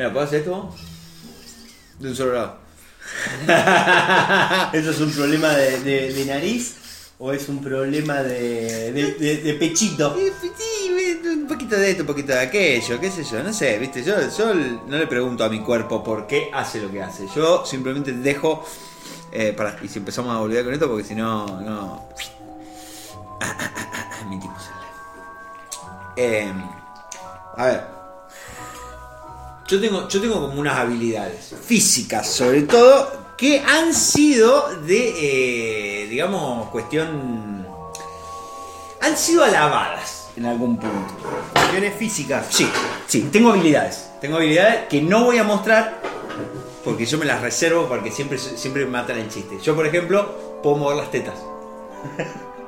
Mira, ¿puedo hacer esto? De un solo lado. ¿Eso es un problema de, de- de nariz o es un problema de, de- pechito? Sí, un poquito de esto, un poquito de aquello, qué sé yo, no sé, viste, yo, yo no le pregunto a mi cuerpo por qué hace lo que hace, yo simplemente dejo, eh, y si empezamos a volver con esto, porque si no, no, mentimos eh, a ver, yo tengo, yo tengo como unas habilidades físicas, sobre todo, que han sido de, eh, digamos, cuestión, han sido alabadas en algún punto. Cuestiones físicas. Sí, sí, tengo habilidades. Tengo habilidades que no voy a mostrar porque yo me las reservo porque siempre, siempre me matan el chiste. Yo, por ejemplo, puedo mover las tetas.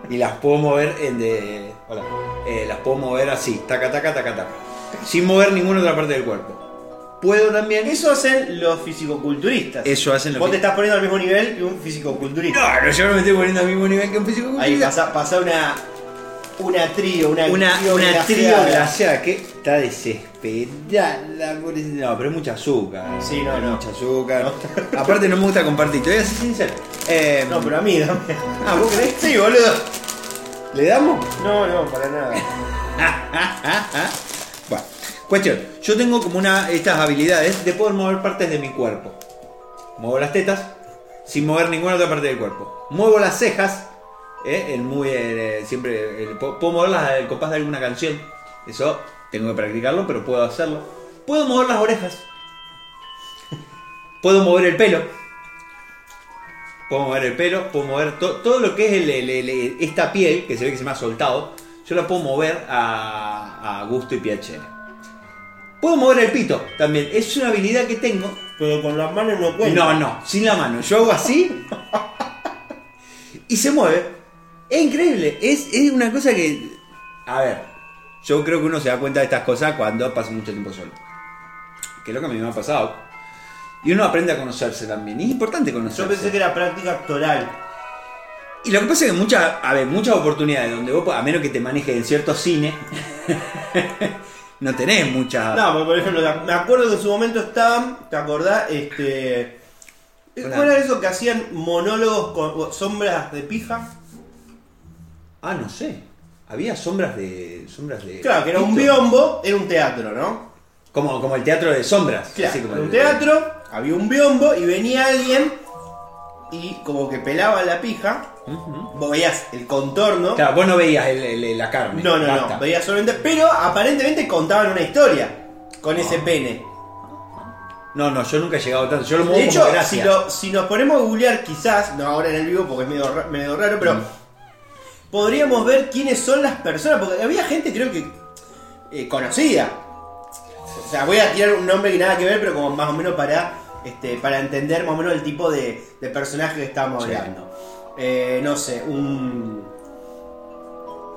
Y las puedo mover en de. Hola. Eh, las puedo mover así, taca, taca, taca, taca. Sin mover ninguna otra parte del cuerpo. Puedo también. Eso hacen los fisicoculturistas. Eso hacen los Vos te estás poniendo al mismo nivel que un fisicoculturista. No, no, yo no me estoy poniendo al mismo nivel que un físico Ahí pasa, pasa una. Una trío, una una, trío una trío glaseada que está desesperada. No, pero es mucha azúcar. Sí, no, no. Mucha azúcar. Aparte no me gusta compartir, te voy a ser sincero. Eh, No, pero a mí, dame. Ah, ¿vos crees? Sí, boludo. ¿Le damos? No, no, para nada. Cuestión. Yo tengo como una estas habilidades de poder mover partes de mi cuerpo. Muevo las tetas sin mover ninguna otra parte del cuerpo. Muevo las cejas. ¿eh? El muy, eh, siempre puedo moverlas al compás de alguna canción. Eso tengo que practicarlo, pero puedo hacerlo. Puedo mover las orejas. Puedo mover el pelo. Puedo mover el pelo, puedo mover to- todo lo que es esta piel, que se ve que se me ha soltado, yo la puedo mover a, a gusto y piacere. Puedo mover el pito también, es una habilidad que tengo. Pero con las manos no cuenta. No, no, sin la mano. Yo hago así y se mueve. Es increíble, es, es una cosa que... A ver, yo creo que uno se da cuenta de estas cosas cuando pasa mucho tiempo solo. Que es lo que a mí me ha pasado. Y uno aprende a conocerse también. Y es importante conocerse. Yo pensé que era práctica actoral. Y lo que pasa es que muchas, a ver, muchas oportunidades donde vos, a menos que te manejes en cierto cine, no tenés muchas. No, porque por ejemplo, me acuerdo que en su momento estaban, ¿te acordás? Este. Hola. ¿Cuál era eso que hacían monólogos con sombras de pija? Ah, no sé. Había sombras de. sombras de. Claro, que era un biombo, era un teatro, ¿no? Como, como el teatro de sombras. Claro, así como era un el- teatro, había un biombo y venía alguien y como que pelaba la pija, vos veías el contorno. Claro, vos no veías el- el- la carne. No, no, basta. no, veías solamente. Pero aparentemente contaban una historia con ese Ah. pene. No, no, yo nunca he llegado tanto. Yo lo muevo De hecho, como si, gracia. lo- si nos ponemos a googlear, quizás, no ahora en el vivo porque es medio, ra- medio raro, pero Mm. podríamos ver quiénes son las personas, porque había gente, creo que eh, conocida. O sea, voy a tirar un nombre que nada que ver, pero como más o menos para, este, para entender más o menos el tipo de, de personaje que estamos hablando. Eh, no sé, un.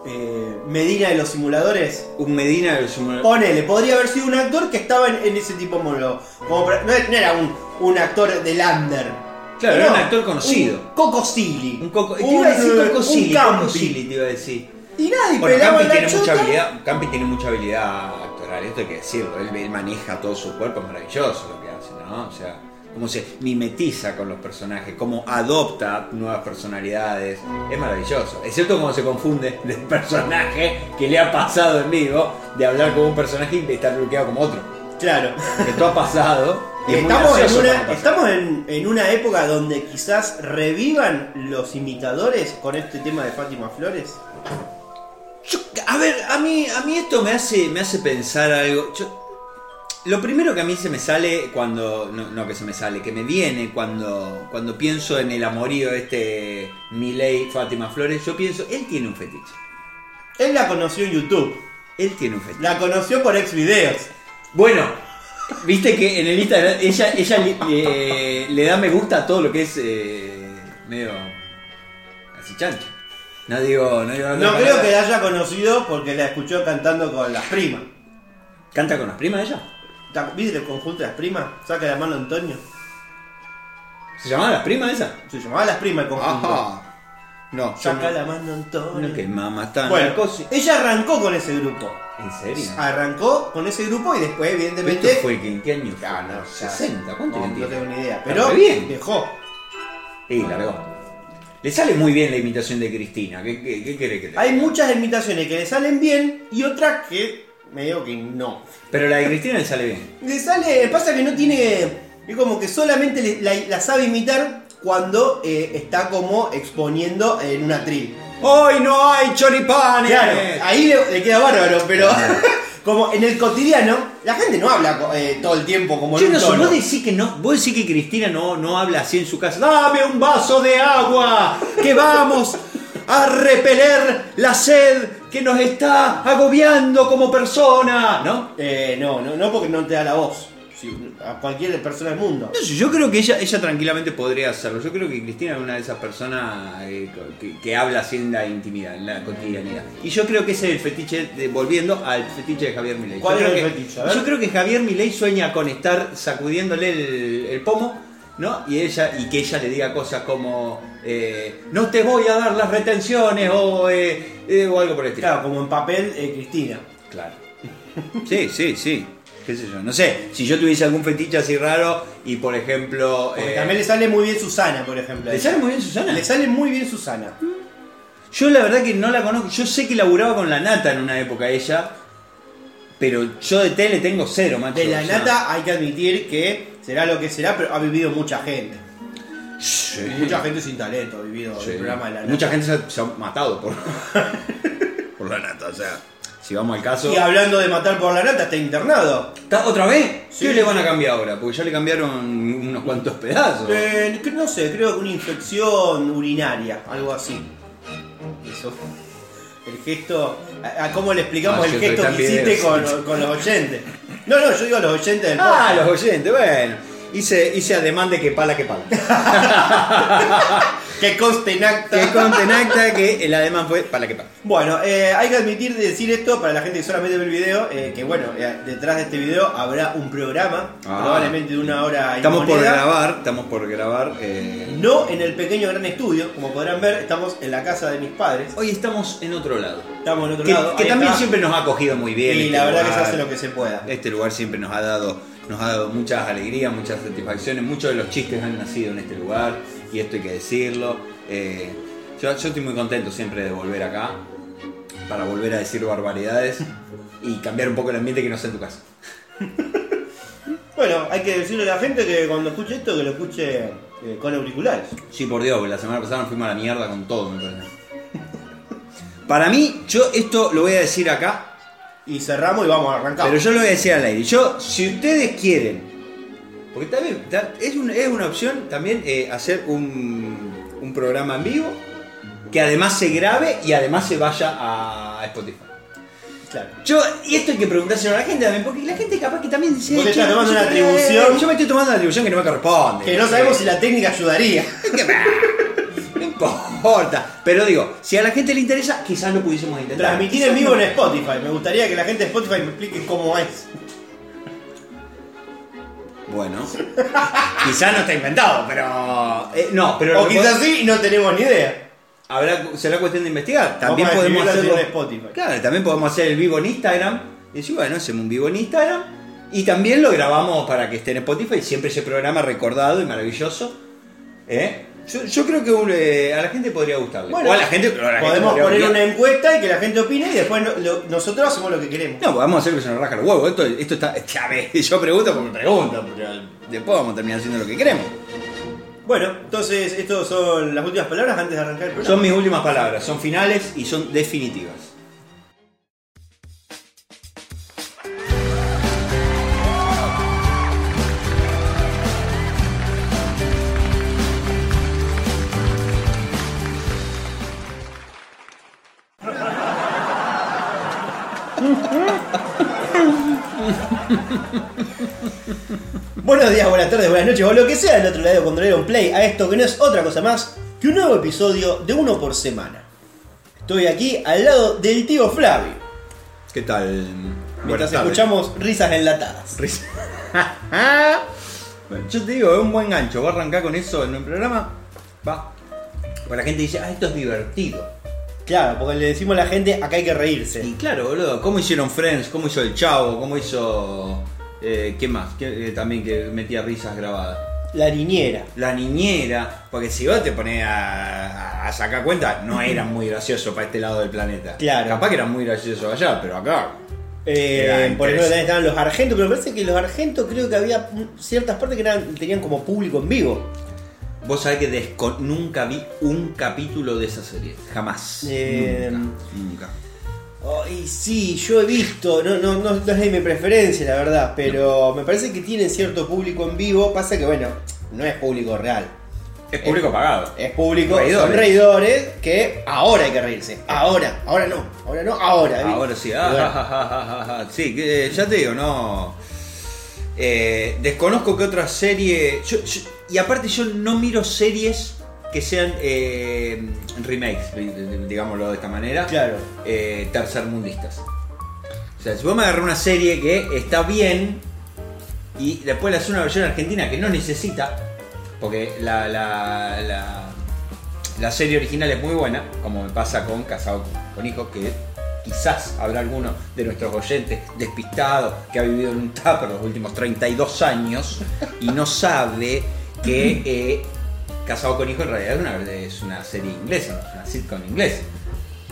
eh, Medina de los simuladores. Un Medina de los simuladores. Ponele, podría haber sido un actor que estaba en, en ese tipo de monólogo. Como para- no, era- un, un actor de Lander. Claro, era un actor conocido. Un Coco Silly. Un coco. Te iba a decir Un, Coco un Silly, Campi. Coco Silly te iba a decir. Y nadie Bueno, pelaba Campi la tiene mucha habilidad. Campi tiene mucha habilidad actoral, esto hay que decirlo. Él, él maneja todo su cuerpo, es maravilloso lo que hace, ¿no? O sea, cómo se mimetiza con los personajes, cómo adopta nuevas personalidades. Es maravilloso. Es cierto cómo se confunde del personaje que le ha pasado en vivo de hablar como un personaje y estar bloqueado como otro. Claro. Esto ha pasado. es Estamos, en una, estamos en, en una época donde quizás revivan los imitadores con este tema de Fátima Flores. Yo- a ver, a mí, a mí esto me hace, me hace pensar algo. Yo- lo primero que a mí se me sale cuando. No, no que se me sale, que me viene cuando, cuando pienso en el amorío este Miley Fátima Flores, yo pienso, él tiene un fetiche. Él la conoció en YouTube. Él tiene un fetiche. La conoció por ex videos. Bueno, viste que en el Instagram ella, ella le, da me gusta a todo lo que es eh, medio. así chancha. No digo. No, digo otra No creo que la haya conocido porque la escuchó cantando con las primas. ¿Canta con las primas ella? ¿Viste el conjunto de las primas? Saca la mano Antonio. ¿Se llamaba las primas esa? Se llamaba las primas el conjunto. Ajá. No, Saca no- la mano Antonio. No, que mamá está Bueno, ella arrancó con ese grupo. ¿En serio? Arrancó con ese grupo y después, ¿Pero evidentemente. ¿Esto fue en qué año? Ah, no, ya- 60, ¿cuánto no, no tengo ni idea. Pero bien. dejó. Y largó. Le sale muy bien la imitación de Cristina. ¿Qué, qué, qué que Hay muchas imitaciones que le salen bien y otras que medio que no. Pero la de Cristina le sale bien. Le sale, pasa que no tiene. Es como que solamente le- la, la sabe imitar cuando eh, está como exponiendo en una tril. ¡Hoy no hay choripanes! Claro, ahí le, le queda bárbaro, pero como en el cotidiano, la gente no habla eh, todo el tiempo como Yo en no sé, tono. vos decís que no, vos decís que Cristina no, no habla así en su casa. ¡Dame un vaso de agua! ¡Que vamos a repeler la sed que nos está agobiando como persona! ¿No? Eh, no, no, no porque no te da la voz. A cualquier persona del mundo. No sé, yo creo que ella, ella tranquilamente podría hacerlo. Yo creo que Cristina es una de esas personas eh, que, que habla así en la intimidad, en la cotidianidad. Y yo creo que ese es el fetiche, de- volviendo al fetiche de Javier Milei. ¿Cuál yo es creo el que, fetiche? A ver. Yo creo que Javier Milei sueña con estar sacudiéndole el, el pomo, ¿no? Y ella y que ella le diga cosas como eh, no te voy a dar las retenciones o, eh, eh, o algo por el estilo. Claro, como en papel Cristina. Claro. Sí, sí, sí. ¿Qué sé yo? No sé, si yo tuviese algún fetiche así raro y por ejemplo... Porque también le sale muy bien Susana, por ejemplo. ¿Le sale muy bien Susana? Le sale muy bien Susana. Yo la verdad que no la conozco. Yo sé que laburaba con la nata en una época ella. Pero yo de tele tengo cero, macho. De la o sea, nata hay que admitir que será lo que será, pero ha vivido mucha gente. sí. Mucha gente sin talento ha vivido Sí. el programa de la nata. Mucha gente se ha, se ha matado por, por la nata. O sea, si vamos al caso. Y hablando de matar por la nata, está internado. ¿Está ¿Otra vez? Sí. ¿Qué le van a cambiar ahora? Porque ya le cambiaron unos cuantos pedazos. Eh, no sé, creo que una infección urinaria, algo así. Eso. El gesto. ¿A, a cómo le explicamos Ah, el gesto que hiciste con los oyentes? No, no, yo digo los oyentes del ah, podcast. los oyentes, bueno. Hice, hice ademán de que pala que pala. Que conste en acta. que conte en acta que el ademán fue pala que pala. Bueno, eh, hay que admitir decir esto para la gente que solamente ve el video, eh, que bueno, eh, detrás de este video habrá un programa, Ah. probablemente de una hora y Estamos por grabar, estamos por grabar. No en el pequeño gran estudio, como podrán ver, estamos en la casa de mis padres. Hoy estamos en otro lado. Estamos en otro Que, lado. que ahí también está. siempre nos ha acogido muy bien. Y este la verdad que se lugar. hace lo que se pueda. Este lugar siempre nos ha dado, nos ha dado muchas alegrías, muchas satisfacciones. Muchos de los chistes han nacido en este lugar y esto hay que decirlo. Eh, yo, yo estoy muy contento siempre de volver acá para volver a decir barbaridades y cambiar un poco el ambiente que no sea en tu casa. Bueno, hay que decirle a la gente que cuando escuche esto, que lo escuche eh, con auriculares. Sí, por Dios, la semana pasada nos fuimos a la mierda con todo, me parece. Para mí, yo esto lo voy a decir acá, Y cerramos y vamos a arrancar. Pero yo lo voy a decir al aire. Yo, si ustedes quieren, porque también ta- es, un- es una opción también eh, hacer un, un programa en vivo que además se grabe y además se vaya a Spotify. Claro. Yo, y esto hay que preguntárselo a la gente también, porque la gente capaz que también dice. Vos te "Che, estás tomando una atribución". Yo me estoy tomando una atribución que no me corresponde. Que no sabemos si la técnica ayudaría. Importa. Pero digo, si a la gente le interesa, quizás lo pudiésemos intentar. Transmitir en vivo en Spotify. Me gustaría que la gente de Spotify me explique cómo es. Bueno, quizás no está inventado, pero. eh, no, pero. O que quizás sí y no tenemos ni idea. Habrá, será cuestión de investigar. También Vamos a podemos escribirlo hacerlo. en Spotify. Claro, también podemos hacer el vivo en Instagram. Y decir, bueno, hacemos un vivo en Instagram. Y también lo grabamos para que esté en Spotify. Siempre ese programa recordado y maravilloso. ¿Eh? Yo, yo creo que un, eh, a la gente podría gustarle. Bueno, o a la gente. a la Podemos poner una encuesta y que la gente opine y después no- lo- nosotros hacemos lo que queremos. No, vamos a hacer que se nos raja los huevos. Esto, esto está. Ya ves, yo pregunto porque me pregunto. Pero después vamos a terminar haciendo lo que queremos. Bueno, entonces estas son las últimas palabras antes de arrancar el programa. Son mis últimas palabras. Son finales y son definitivas. Buenos días, buenas tardes, buenas noches o lo que sea del otro lado cuando le dieron play a esto que no es otra cosa más que un nuevo episodio de uno por semana. Estoy aquí al lado del tío Flavio, ¿Qué tal? mientras escuchamos risas enlatadas. Risa. Bueno, Yo te digo, es un buen gancho. Va a arrancar con eso en el programa. Va. Porque la gente dice, ah, esto es divertido. Claro, porque le decimos a la gente, acá hay que reírse. Y claro, boludo, ¿cómo hicieron Friends? ¿Cómo hizo El Chavo? ¿Cómo hizo... eh, ¿Qué más? ¿Qué- eh, también que metía risas grabadas. La niñera. La niñera, porque si vos te pones a, a sacar cuenta, no eran muy graciosos para este lado del planeta. Claro. Capaz que eran muy graciosos allá, pero acá. Eh, Era por ejemplo, también estaban los argentos, pero me parece que los argentos creo que había ciertas partes que eran, tenían como público en vivo. Vos sabés que desco- nunca vi un capítulo de esa serie. Jamás. Eh, nunca. Nunca. Ay, sí, yo he visto, no, no, no, no es de mi preferencia, la verdad, pero me parece que tienen cierto público en vivo. Pasa que, bueno, no es público real. Es público pagado. Es público, Reidores. son reidores que ahora hay que reírse. Ahora, ahora no, ahora no, ahora. Ahora sí. Ah, bueno. Sí, eh, ya te digo, no. Eh, desconozco que otra serie. yo- yo- y aparte, yo no miro series que sean eh, remakes, digámoslo de esta manera. Claro. eh, tercermundistas. O sea, si vos me agarrás una serie que está bien y después le haces una versión argentina que no necesita, porque la, la, la, la serie original es muy buena, como me pasa con Casado con Hijos, que quizás habrá alguno de nuestros oyentes despistado que ha vivido en un tupper los últimos 32 años y no sabe que eh, Casado con Hijos en realidad es una, es una serie inglesa, es una sitcom inglesa.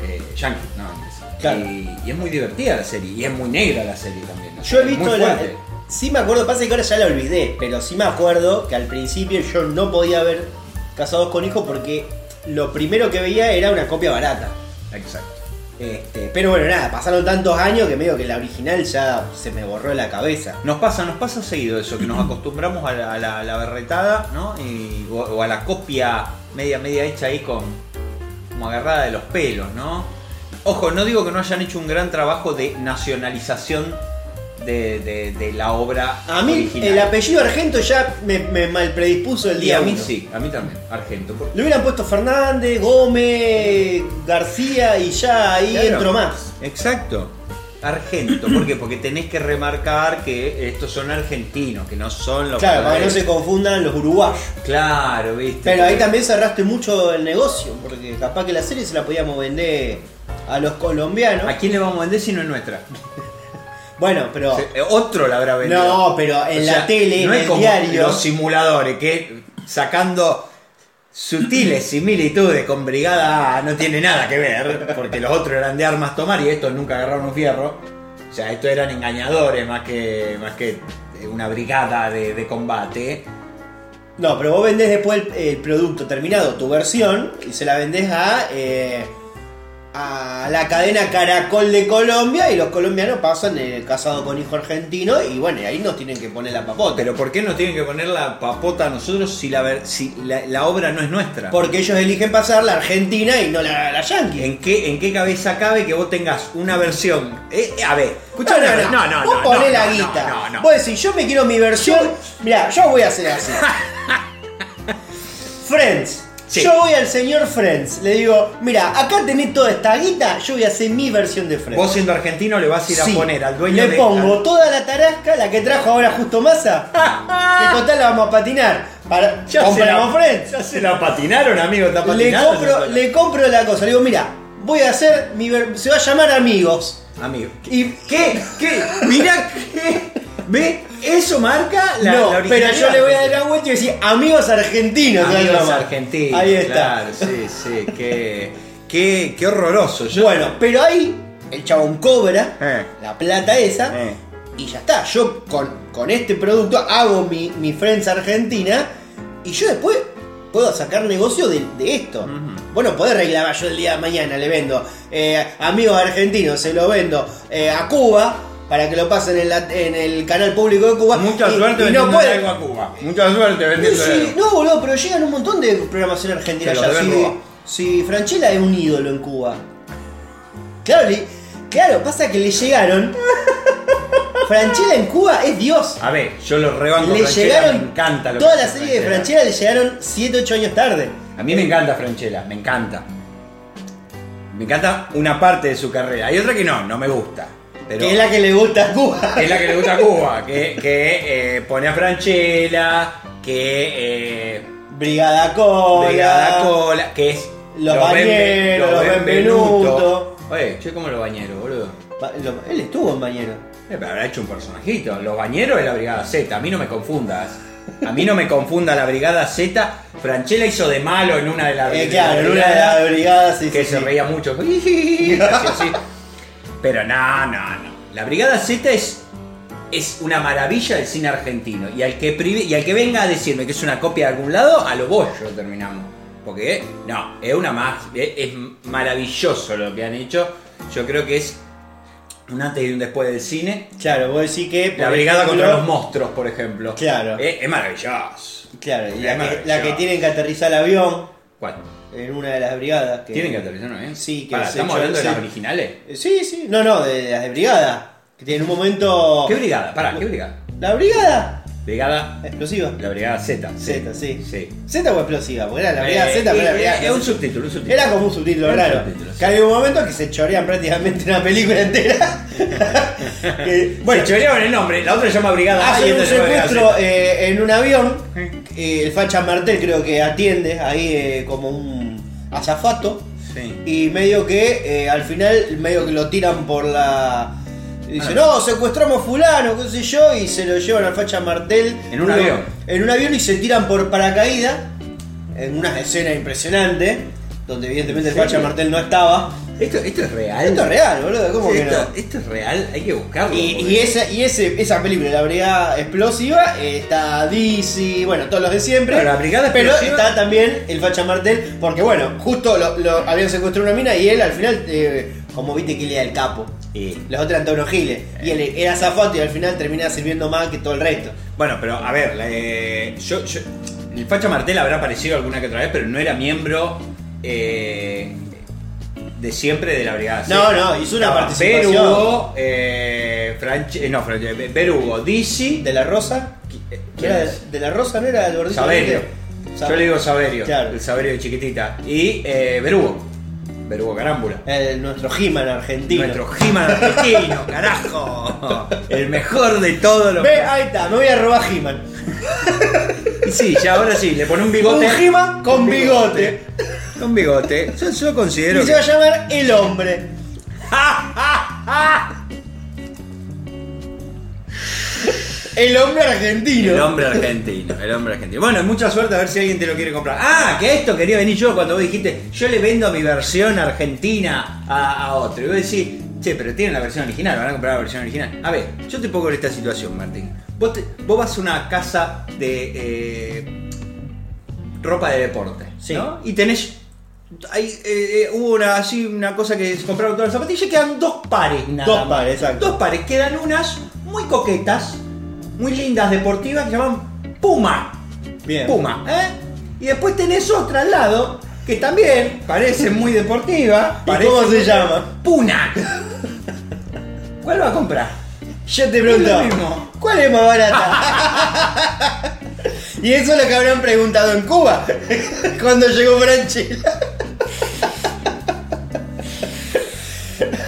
Eh, yankee, no inglesa. Claro. Y, y es muy divertida la serie, y es muy negra la serie también. Yo he visto la. Sí me acuerdo, pasa que ahora ya la olvidé, pero sí me acuerdo que al principio yo no podía ver Casados con Hijos porque lo primero que veía era una copia barata. Exacto. Este, pero bueno, nada, pasaron tantos años que medio que la original ya se me borró la cabeza. Nos pasa, nos pasa seguido eso, que nos acostumbramos a la, a la- la berretada, ¿no? O, o a la copia media, media hecha ahí con. como agarrada de los pelos, ¿no? Ojo, no digo que no hayan hecho un gran trabajo de nacionalización de, de- de la obra A mí original. el apellido Argento ya me, me malpredispuso el Y día a mí uno. sí, a mí también, Argento. Le hubieran puesto Fernández, Gómez, García y ya ahí Claro. entro más. Exacto. Argento, ¿por qué? Porque tenés que remarcar que estos son argentinos, que no son los Claro, para que no se confundan los uruguayos. Claro, viste. Pero ahí también cerraste mucho el negocio, porque capaz que la serie se la podíamos vender a los colombianos. ¿A quién le vamos a vender si no es nuestra? Bueno, pero. Se- eh, Otro la habrá vendido. No, pero en O la sea, tele, no en es el como diario. Los simuladores que sacando sutiles similitudes con Brigada A no tiene nada que ver, porque los otros eran de armas tomar y estos nunca agarraron un fierro. O sea, estos eran engañadores más que, más que una brigada de, de combate. No, pero vos vendés después el, el producto terminado, tu versión, y se la vendés a, eh, a la cadena Caracol de Colombia y los colombianos pasan el casado con hijo argentino y bueno, y ahí nos tienen que poner la papota. Pero ¿por qué nos tienen que poner la papota a nosotros si la, ver- si la, la obra no es nuestra? Porque ellos eligen pasar la Argentina y no la, la Yankee. ¿En qué, ¿En qué cabeza cabe que vos tengas una versión? Eh, a ver, escuchá no, no, no, no, no, Vos no, ponés no, la no, guita. no, no. Vos decís, yo me quiero mi versión. Mirá, yo voy a hacer así. Friends. Sí. Yo voy al señor Friends. Le digo, mira, acá tenés toda esta guita. Yo voy a hacer mi versión de Friends. Vos siendo argentino le vas a ir a poner al dueño Le de... pongo toda la tarasca, la que trajo ahora justo Massa. que total la vamos a patinar. Para, Ya se, compramos la, Friends. ya se la patinaron, amigo, está Le compro, le compro la cosa. Le digo, mira, voy a hacer mi ver- Se va a llamar Amigos. Amigo. Y ¿Qué? ¿Qué? Mirá, ¿qué? ¿Ve? Eso marca la, no, la pero yo le voy a dar la vuelta y decir amigos argentinos. Amigos argentinos. Ahí está. Claro, sí, sí. Qué, qué, qué horroroso. Yo- Bueno, pero ahí el chabón cobra Eh. la plata esa Eh. y ya está. Yo con, con este producto hago mi, mi Friends Argentina y yo después puedo sacar negocio de, de esto. Bueno, podés reclamar yo el día de mañana, le vendo eh, amigos argentinos, se lo vendo a Cuba. Para que lo pasen en, la- en el canal público de Cuba. Mucha Y- suerte y no vendiendo puede- algo a Cuba. Mucha suerte vendiendo Sí, algo. no, boludo, pero llegan un montón de programación argentina deben Si, si Franchella es un ídolo en Cuba. Claro, le- claro, pasa que le llegaron. Franchella en Cuba es Dios. A ver, yo lo rebanco. Le Franchella, llegaron. Me encanta lo toda que la serie de. Franchella le llegaron 7, 8 años tarde. A mí me encanta Franchella, me encanta. Me encanta una parte de su carrera. Hay otra que no, no me gusta. Pero Que es la que le gusta a Cuba. es la que le gusta a Cuba, que, que, eh, pone a Franchella, que eh, Brigada Cola. Brigada Cola, que es. Los Bañeros, los Benvenuto. Oye, che, como los bañeros, boludo. Ba- lo- Él estuvo en Bañero. Eh, pero habrá hecho un personajito. Los bañeros de la Brigada Z, a mí no me confundas. A mí no me confunda la Brigada Z. Franchella hizo de malo en una de las Eh, claro, en una de las brigadas sí, que sí, se sí. reía mucho. Así, así. Pero no, no, no. La Brigada Z es, es una maravilla del cine argentino. Y al, que prive- y al que venga a decirme que es una copia de algún lado, a lo bollo terminamos. Porque, no, es una más. Es, maravilloso lo que han hecho. Yo creo que es un antes y un después del cine. Claro, vos decís que. La Brigada ejemplo, contra los monstruos, por ejemplo. Claro. Eh, es maravilloso. Claro, y la que, la que tienen que aterrizar el avión ¿Cuál? En una de las brigadas. Que... ¿Tienen que aterrizar, no? eh? Sí, que Pará, se ¿Estamos hablando de las originales? Eh, Sí, sí. No, no, de, de las de brigada. Que tienen un momento. ¿Qué brigada? Pará, ¿qué brigada? ¿La brigada? Brigada. Explosiva. La brigada Z. Z, sí. Sí. Z o explosiva, porque era la brigada Eh, Z, pero eh, era la brigada Es un subtítulo, un subtítulo. Era como un subtítulo Era un raro. subtítulo, sí. Que hay un momento que se chorean prácticamente una película entera. Que, Bueno, bueno, choreaban el nombre, la otra se llama Brigada A y hacen un se secuestro eh, en un avión. eh, el facha Martel creo que atiende ahí eh, como un azafato. Sí. Y medio que eh, al final, medio que lo tiran por la. Dice, Ah. no, secuestramos fulano, qué sé yo, y se lo llevan al facha Martel. En un avión. En un avión y se tiran por paracaídas. En una escena impresionante. Donde evidentemente el ¿En facha? Martel no estaba. Esto, esto es real. Esto es real, boludo, ¿cómo Sí, que esto, no? esto es real, hay que buscarlo. Y, esa, y ese, esa película, la brigada explosiva, está DC, bueno, todos los de siempre. Claro, la Brigada pero está también el Facha Martel, porque bueno, justo lo, lo- habían secuestrado una mina y él al final, eh, como viste que le da el capo. Y- eran todos unos giles. Y él era zafato y al final termina sirviendo más que todo el resto. Bueno, pero a ver, la, eh, yo, yo- el Facha Martel habrá aparecido alguna que otra vez, pero no era miembro eh, de siempre de la Brigada. No, no, hizo una participación. Berugo, eh, Franche- eh, no, Franche- Be- Berugo, Dizzy, De la Rosa. ¿quién Era de, es? de la Rosa no era el gordito. Saberio. Sa- Yo le digo Saberio, Claro. el Saberio de chiquitita. Y eh, Berugo, Berugo Carámbula. El- nuestro He-Man argentino. Nuestro He-Man argentino, carajo. El mejor de todos los. Ve, ahí está, me voy a robar He-Man. Y sí, ya ahora sí, le pone un Un bigote. He-Man con bigote. Con bigote. Yo, yo considero. Y se va a llamar El Hombre. El hombre argentino. El hombre argentino, el hombre argentino. Bueno, mucha suerte a ver si alguien te lo quiere comprar. Ah, que esto quería venir yo cuando vos dijiste, yo le vendo mi versión argentina a, a otro. Y vos decís, che, pero tienen la versión original, van a comprar la versión original. A ver, yo te pongo en esta situación, Martín. Vos, te- vos vas a una casa de eh, ropa de deporte, Sí. ¿no? Y tenés... Hay, eh, eh, hubo una, así, una cosa que compraron todas las zapatillas y quedan dos pares nada Dos más. pares, exacto. Dos pares, quedan unas muy coquetas, muy lindas, deportivas, que se llaman Puma. Bien. Puma, ¿eh? Y después tenés otra al lado, que también parece muy deportiva. ¿Y parece cómo se llama? Puna. ¿Cuál va a comprar? Yo te pregunto. ¿cuál es más barata? y eso es lo que habrán preguntado en Cuba cuando llegó Franchella.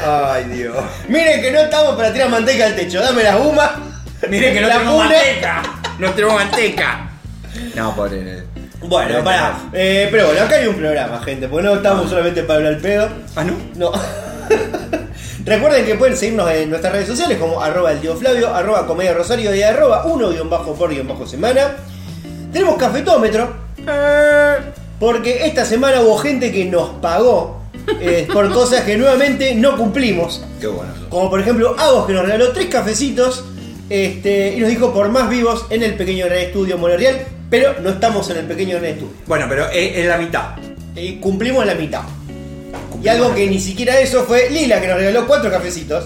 Ay, Dios. Miren que no estamos para tirar manteca al techo, dame las gumas. Miren que no La tenemos manteca. No tenemos manteca. No, pobre. Bueno, pará. Eh, pero bueno, acá hay un programa, gente, porque no estamos solamente para hablar pedo. Ah, ¿no? No. Recuerden que pueden seguirnos en nuestras redes sociales como arroba el tío Flavio, arroba comedia rosario y arroba uno guion bajo por bajo semana. Tenemos cafetómetro. eh, Porque esta semana hubo gente que nos pagó eh, por cosas que nuevamente no cumplimos. Qué bueno. Como por ejemplo Agos que nos regaló tres cafecitos este, y nos dijo por más vivos en el pequeño gran estudio Monreal, pero no estamos en el pequeño gran estudio. Bueno, pero es, es la mitad. Y cumplimos la mitad. Y algo que ni siquiera eso fue Lila, que nos regaló cuatro cafecitos.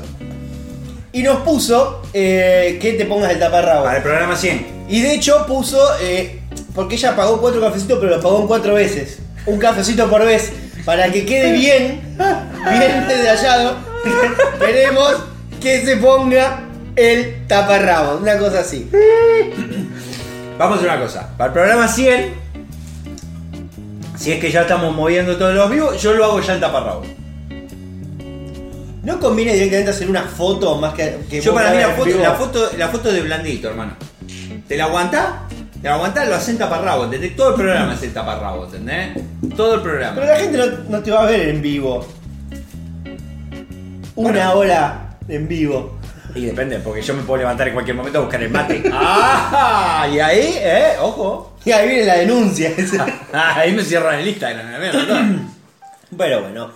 Y nos puso eh, que te pongas el taparrabo. Para el programa 100. Y de hecho puso, eh, porque ella pagó cuatro cafecitos, pero lo pagó en cuatro veces. Un cafecito por vez. Para que quede bien, bien detallado. Queremos que se ponga el taparrabo. Una cosa así. Vamos a hacer una cosa. Para el programa 100, si es que ya estamos moviendo todos los vivos, yo lo hago ya en taparrabo. ¿No conviene directamente hacer una foto más que, que Yo para mí la foto, la foto, la foto de blandito, hermano. ¿Te la aguantás? Pero aguantá, lo hacen taparrabo, ¿entendés? Todo el programa es el taparrabo, ¿entendés? Todo el programa. Pero la gente no, no te va a ver en vivo. Una Bueno. hora en vivo. Y depende, porque yo me puedo levantar en cualquier momento a buscar el mate. ¡Ah! Y ahí, ¿eh? Ojo. Y ahí viene la denuncia. ahí me cierran el Instagram. Pero bueno.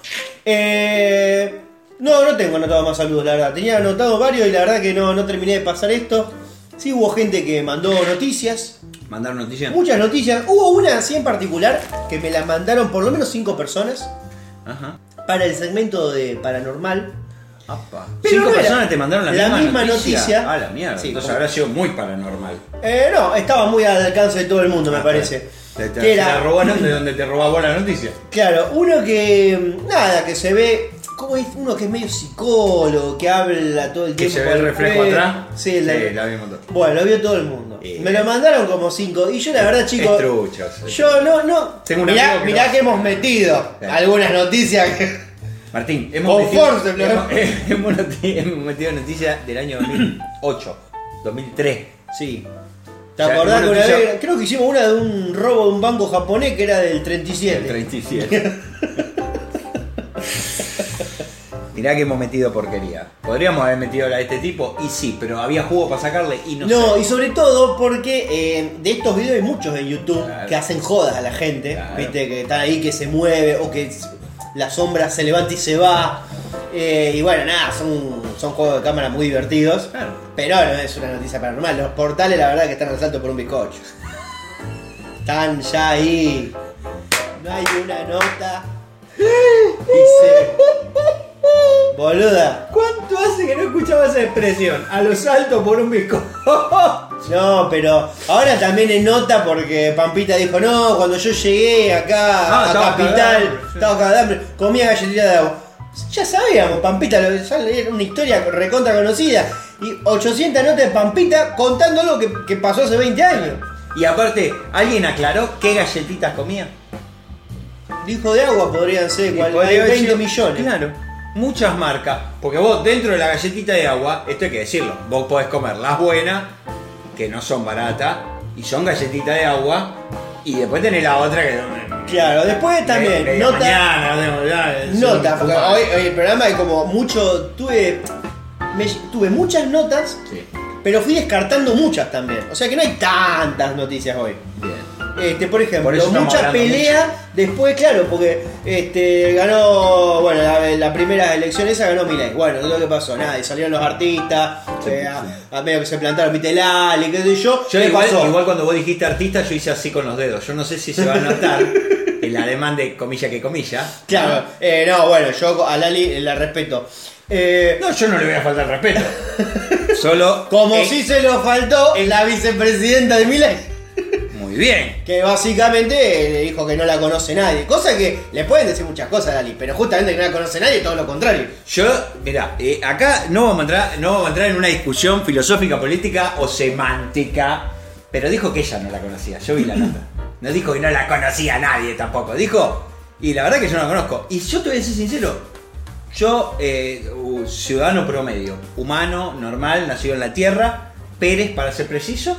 Eh, no, no tengo anotado más saludos, la verdad. Tenía anotado varios y la verdad que no, no terminé de pasar esto. Sí hubo gente que mandó noticias. Mandaron noticias. Muchas noticias. Hubo una así en particular que me la mandaron por lo menos cinco personas Ajá. para el segmento de paranormal. Apa. Pero Cinco no personas te mandaron la, la misma, misma noticia. Ah, la mierda. Sí, Entonces como- habrá sido muy paranormal. Eh, no, estaba muy al alcance de todo el mundo, me Ah, parece. Te, te- Que era- la robaron de donde te robaba la noticia. Claro, uno que. Nada, que se ve. ¿Cómo es? Uno que es medio psicólogo, que habla todo el Que tiempo. se ve el reflejo atrás. Sí, el de- la vimos. Bueno, lo vio todo el mundo. Eh. Me lo mandaron como cinco. Y yo, la verdad, chicos. Yo no, no. Tengo mirá, que mirá que hemos metido algunas noticias que. Martín, hemos Con metido, hemos, metido noticias del año 2008, 2003. Sí. ¿Te O sea, acordás que una noticia- vez, creo que hicimos una de un robo de un banco japonés que era del 37? El 37. Mirá que hemos metido porquería. Podríamos haber metido la de este tipo, y sí, pero había jugo para sacarle y no, No, sé. y sobre todo porque eh, de estos videos hay muchos en YouTube Claro. que hacen jodas a la gente, Claro. viste, que están ahí que se mueve o que la sombra se levanta y se va. Eh, y bueno, nada, son, son juegos de cámara muy divertidos. Claro. Pero no es una noticia paranormal. Los portales, la verdad, que están al salto por un bizcocho. Están ya ahí. No hay una nota. Dice. Boluda. ¿Cuánto hace que no escuchaba esa expresión? A los saltos por un bizcocho. No, pero ahora también es nota porque Pampita dijo, no, cuando yo llegué acá Ah, a estaba Capital, cagado sí. estaba cagado de hambre, comía galletita de agua. Ya sabíamos, Pampita, lo- ya era una historia recontra conocida. Y 800 notas de Pampita contando algo que, que pasó hace 20 años. Y aparte, ¿alguien aclaró qué galletitas comía? Dijo de agua podrían ser cual- hay haber 20 sido- millones. Claro. Muchas marcas. Porque vos, dentro de la galletita de agua, esto hay que decirlo, vos podés comer las buenas, que no son baratas, y son galletitas de agua, y después tenés la otra que. Claro, después también, media nota. mañana, es Nota, porque hoy, hoy el programa hay como mucho. Tuve. me- tuve muchas notas, Sí, pero fui descartando muchas también. O sea que no hay tantas noticias hoy. bien. Este, por ejemplo, Por mucha pelea después, claro, porque este ganó, bueno, la, la primera elección esa ganó Milei. Bueno, ¿qué es lo que pasó? Nada, y salieron los artistas, Sí, eh, sí. a, a medio que se plantaron Lali, qué sé yo. Yo ¿Qué igual, pasó? igual cuando vos dijiste artista, yo hice así con los dedos. Yo no sé si se va a notar el alemán de comilla que comilla. Claro, eh, no, bueno, yo a Lali la respeto. Eh, No, yo no le voy a faltar respeto. Solo. como si se lo faltó la vicepresidenta de Milei. Muy bien. Que básicamente le dijo que no la conoce nadie. Cosa que le pueden decir muchas cosas a Lali, pero justamente que no la conoce nadie, todo lo contrario. Yo, mira, eh, acá no vamos, a entrar, no vamos a entrar en una discusión filosófica, política o semántica, pero dijo que ella no la conocía. Yo vi la nota. No dijo que no la conocía nadie tampoco. Dijo, y la verdad que yo no la conozco. Y yo te voy a ser sincero, yo, eh, ciudadano promedio, humano, normal, nacido en la tierra, Pérez para ser preciso,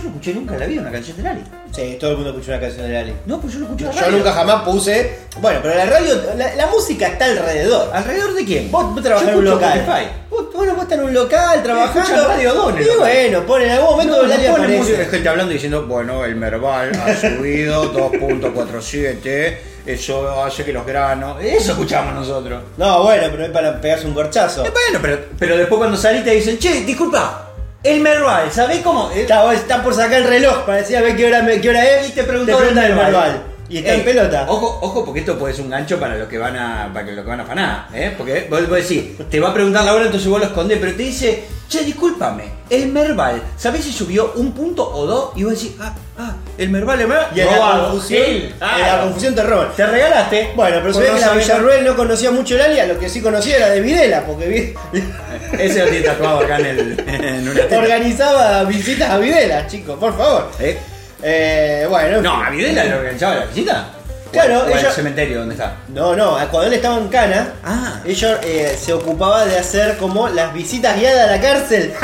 yo no escuché nunca en la vida una canción de Lali. Sí, todo el mundo escuchó una canción de Lali. No, pues yo no escuché la Yo radio. nunca jamás puse. Bueno, pero la radio, la, la música está alrededor. ¿Alrededor de quién? Vos, vos trabajás en un escucho local. Spotify. Vos, bueno, vos estás en un local trabajando. Radio Don, el Y local. bueno, pone en algún momento No, Lali no pone aparece. música de gente hablando y diciendo, bueno, el Merval ha subido 2.47, eso hace que los granos. Eso escuchamos nosotros. No, bueno, pero es para pegarse un corchazo. Eh, Bueno, pero, pero después cuando salís te dicen, che, disculpa, el Merval, ¿sabés cómo? Eh, Está, está por sacar el reloj para decir a ver qué hora, me- qué hora es. Y te preguntó dónde el Merval. Y está en pelota. Ojo, ojo, porque esto puede ser un gancho para los que van a, para que los que van a afanar, ¿eh? Porque vos, vos decís, te va a preguntar la hora, entonces vos lo escondés, pero te dice, che, discúlpame, el Merval, ¿sabés si subió un punto o dos? Y vos decís, ah, ah, el Merval, el Merval. Y en la confusión, en ah, la confusión te roban. Te regalaste. Bueno, pero se ve que la Villarruel no conocía mucho Lali, a lo que sí conocía era de Videla, porque vi- Ese lo tiene tatuado acá en, el, en una organizaba visitas a Videla, chicos, por favor. ¿Eh? Eh, bueno, en No, a Videla le organizaba la visita. Claro, o, ella- el cementerio donde está. No, no, cuando él estaba en Cana, Ah. ella eh, se ocupaba de hacer como las visitas guiadas a la cárcel.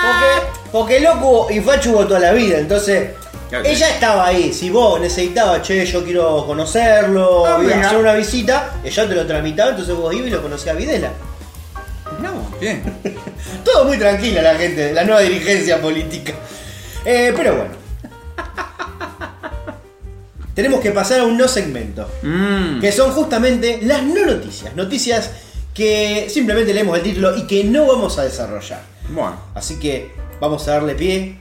Porque Porque loco y Fachu hubo toda la vida, entonces. Ella estaba ahí, si vos necesitabas, che, yo quiero conocerlo, Ah, voy a mira. hacer una visita, ella te lo tramitaba, entonces vos ibas y lo conocías a Videla. No, bien. Todo muy tranquila la gente, la nueva dirigencia política. Eh, pero bueno. Tenemos que pasar a un no segmento. Mm. Que son justamente las no noticias. Noticias que simplemente leemos el título y que no vamos a desarrollar. Bueno. Así que vamos a darle pie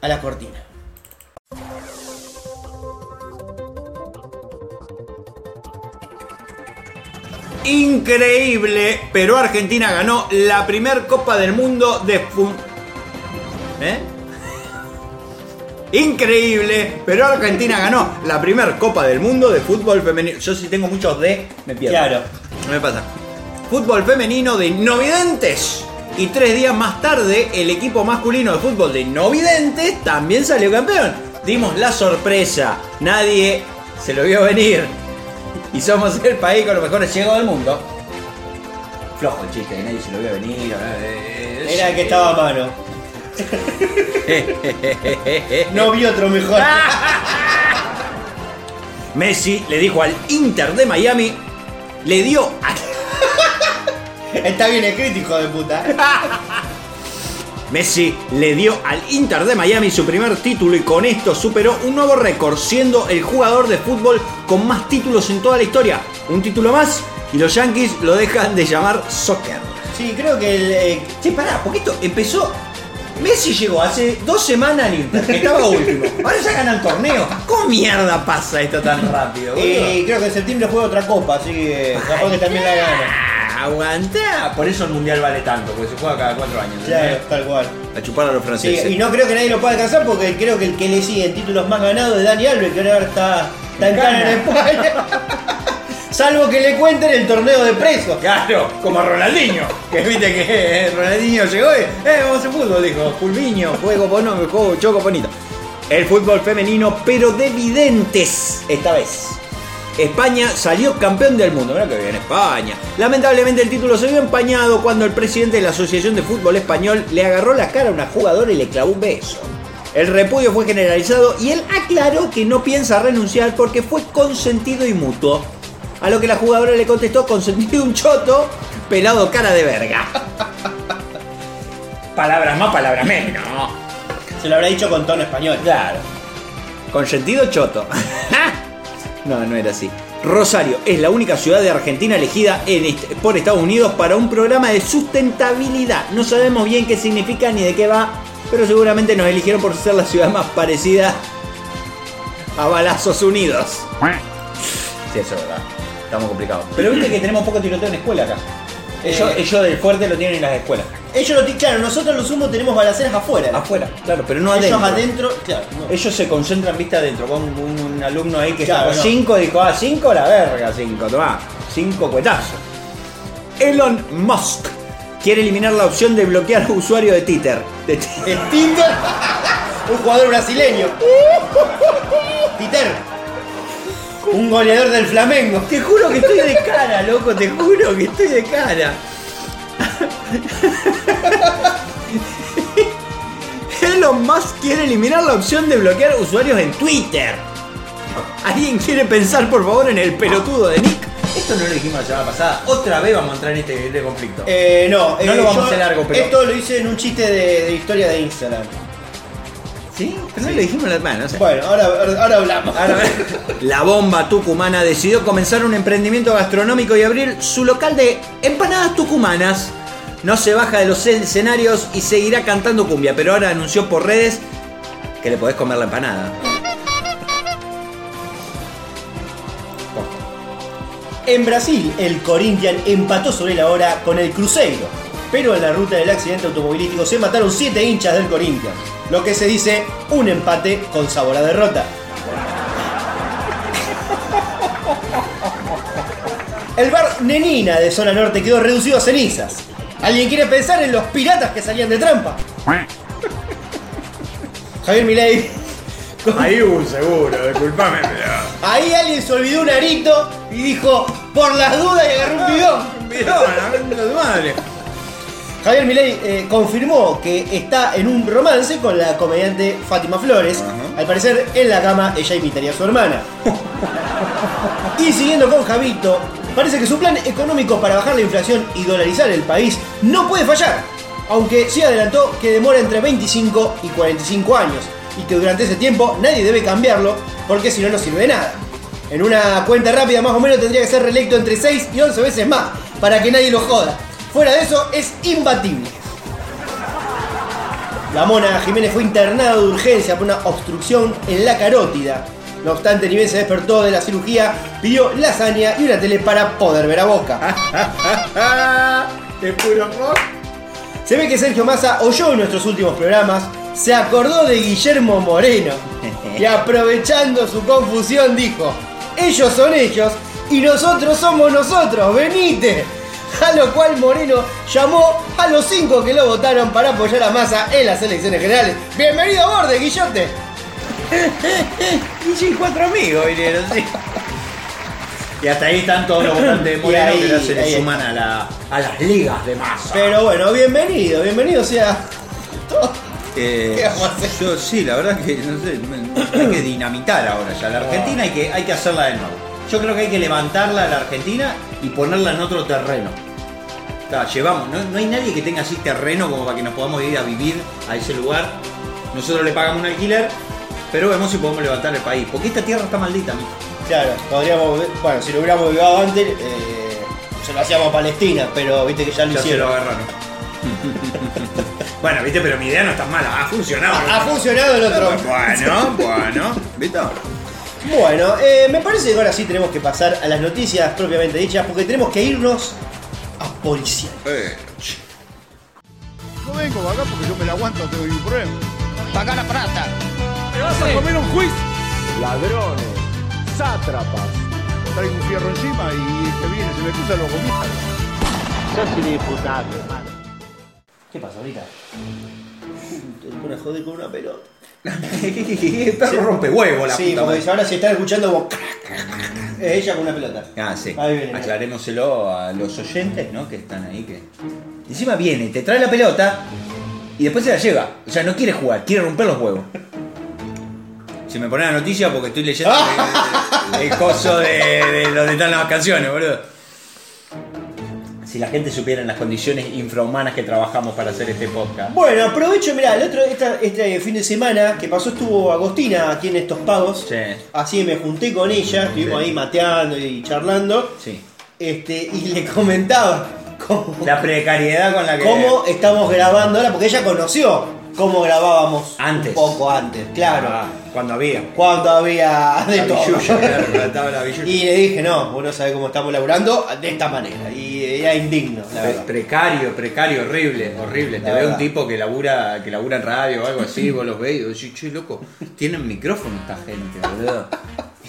a la cortina. Increíble, pero Argentina ganó la primer Copa del Mundo de ¿Eh? Increíble, pero Argentina ganó la primer Copa del Mundo de fútbol femenino. Yo si tengo muchos de, me pierdo. Claro. No me pasa. Fútbol femenino de Novidentes. Y tres días más tarde, el equipo masculino de fútbol de Novidentes también salió campeón. Dimos la sorpresa. Nadie se lo vio venir. Y somos el país con los mejores ciegos del mundo. Flojo el chiste, nadie se lo vio venir. Era el que estaba a mano. Eh. No vi otro mejor. Messi le dijo al Inter de Miami. Le dio a Está bien escrito, hijo de puta. Messi le dio al Inter de Miami su primer título y con esto superó un nuevo récord, siendo el jugador de fútbol con más títulos en toda la historia. Un título más y los Yankees lo dejan de llamar soccer. Sí, creo que el. eh, Che, pará, porque esto empezó. Messi llegó hace dos semanas al Inter, que estaba último. Ahora ya ganan torneo. ¿Cómo mierda pasa esto tan rápido? boludo? eh, creo que en septiembre juega otra copa, así que capaz que también la gana. Aguanta. Por eso el mundial vale tanto, porque se juega cada cuatro años. Claro, tal cual. A chupar a los Sí, franceses. y no creo que nadie lo pueda alcanzar porque creo que el que le sigue en títulos más ganados es Dani Alves, que ahora está, está en cana en España. Salvo que le cuenten el torneo de presos. Claro, como a Ronaldinho. Que viste que eh, Ronaldinho llegó y, eh, vamos a fútbol, dijo. Fulviño, juego bono, juego choco bonito. El fútbol femenino, pero de videntes esta vez. España salió campeón del mundo. Mira que bien España. Lamentablemente el título se vio empañado cuando el presidente de la Asociación de Fútbol Español le agarró la cara a una jugadora y le clavó un beso. El repudio fue generalizado y él aclaró que no piensa renunciar porque fue consentido y mutuo. A lo que la jugadora le contestó consentido un choto, pelado cara de verga. palabras más, palabras menos. Se lo habrá dicho con tono español. Claro. Consentido choto. no, no era así. Rosario es la única ciudad de Argentina elegida en est- por Estados Unidos para un programa de sustentabilidad. No sabemos bien qué significa ni de qué va, pero seguramente nos eligieron por ser la ciudad más parecida a Balazos Unidos. Sí, eso es verdad. Estamos complicados. Pero viste que tenemos poco tiroteo en escuela acá. Ellos, Eh. ellos del fuerte lo tienen en las escuelas. Ellos lo ti- claro, nosotros los humos tenemos balaceras afuera. Afuera, claro, pero no Ellos adentro. adentro, claro. no. Ellos se concentran, viste, adentro. Con un, un alumno ahí que Claro, no. 5 dijo, ah, 5 la verga, 5, tomá. 5 cuetazos. Elon Musk quiere eliminar la opción de bloquear usuario de Twitter. De Tinder, un jugador brasileño. Titer, un goleador del Flamengo. Te juro que estoy de cara, loco, te juro que estoy de cara. Elon Musk quiere eliminar la opción de bloquear usuarios en Twitter. ¿Alguien quiere pensar por favor en el pelotudo de Nick? Esto no lo dijimos la semana pasada. Otra vez vamos a entrar en este, este conflicto. Eh, no, No eh, lo vamos yo a hacer largo, pero- Esto lo hice en un chiste de, de historia de Instagram. ¿Sí? Pero no lo dijimos la semana, no sé. Bueno, ahora, ahora, ahora hablamos. Ahora, la bomba tucumana decidió comenzar un emprendimiento gastronómico y abrir su local de empanadas tucumanas. No se baja de los escenarios y seguirá cantando cumbia, pero ahora anunció por redes que le podés comer la empanada. En Brasil, el Corinthians empató sobre la hora con el Cruzeiro. Pero en la ruta del accidente automovilístico se mataron 7 hinchas del Corinthians. Lo que se dice un empate con sabor a derrota. El bar Nenina de zona norte quedó reducido a cenizas. ¿Alguien quiere pensar en los piratas que salían de trampa? Javier Milei. Ahí un seguro, disculpame, Ahí alguien se olvidó un arito y dijo, por las dudas y agarró un bidón. pero. madre. Javier Milei eh, confirmó que está en un romance con la comediante Fátima Flores. Al parecer, en la cama ella imitaría a su hermana. y siguiendo con Javito, parece que su plan económico para bajar la inflación y dolarizar el país no puede fallar. Aunque sí adelantó que demora entre 25 y 45 años. Y que durante ese tiempo nadie debe cambiarlo porque si no, no sirve de nada. En una cuenta rápida más o menos tendría que ser reelecto entre 6 y 11 veces más para que nadie lo joda. Fuera de eso es imbatible. La mona Jiménez fue internada de urgencia por una obstrucción en la carótida. No obstante, ni bien se despertó de la cirugía, pidió lasaña y una tele para poder ver a Boca. ¿Es puro rock? Se ve que Sergio Massa oyó en nuestros últimos programas, se acordó de Guillermo Moreno y aprovechando su confusión dijo, ellos son ellos y nosotros somos nosotros, venite. A lo cual Moreno llamó a los cinco que lo votaron para apoyar a Massa en las elecciones generales. Bienvenido a borde, Guillote. Y sí, cuatro amigos vinieron, sí. Y hasta ahí están todos los votantes de Moreno ahí- que se le suman a, la- a las ligas de masa. Pero bueno, bienvenido, bienvenido sea. todo. Eh, ¿Qué vamos a hacer? Yo sí, la verdad que no sé, hay que dinamitar ahora ya. La Argentina hay que, hay que hacerla de nuevo. Yo creo que hay que levantarla a la Argentina y ponerla en otro terreno. Está, llevamos, no, no hay nadie que tenga así terreno como para que nos podamos ir a vivir a ese lugar. Nosotros le pagamos un alquiler, pero vemos si podemos levantar el país. Porque esta tierra está maldita, mijo. Claro, podríamos, bueno, si lo hubiéramos vivido antes, eh, se lo hacíamos a Palestina, pero viste que ya lo Ya se hicieron. lo agarraron. bueno, viste, pero mi idea no está mala, ha funcionado. Ha funcionado el otro. Bueno, bueno, ¿viste? Bueno, eh, me parece que ahora sí tenemos que pasar a las noticias propiamente dichas, porque tenemos que irnos a policial. Eh, No vengo acá porque yo me la aguanto, tengo ningún problema. Paga la plata. ¿Te vas a comer un juicio? ladrones, sátrapas. Traigo un fierro encima y que viene se me cruza lo comista. Sos diputado, hermano. ¿Qué pasa ahorita? Te pone a joder con una pelota. Perro rompe huevo la sí, puta porque madre. dice, ahora se están escuchando. Es ella con una pelota. Ah, sí. Ahí viene. Aclarémoselo a los oyentes, ¿no? Que están ahí que. Encima viene, te trae la pelota y después se la lleva. O sea, no quiere jugar, quiere romper los huevos. Se me pone la noticia porque estoy leyendo el, el coso de, de donde están las canciones, boludo. Si la gente supiera en las condiciones infrahumanas que trabajamos para hacer este podcast. Bueno, aprovecho, mirá, el otro, esta- este fin de semana que pasó estuvo Agostina aquí en estos pagos. Sí. Así me junté con ella, estuvimos Sí. ahí mateando y charlando. Sí. Este, y le comentaba cómo, La precariedad con la que. cómo estamos grabando ahora, porque ella conoció cómo grabábamos Antes. un poco antes, claro. Ah, cuando había. Cuando había de La todo. billulla, claro, la y le dije, no, vos no sabés cómo estamos laburando de esta manera. Y era indigno, la Pre- verdad. precario, precario, horrible, horrible. Te La ve un tipo que labura, que labura en radio o algo así, vos los ves y decís, che, loco, tienen micrófono esta gente, boludo.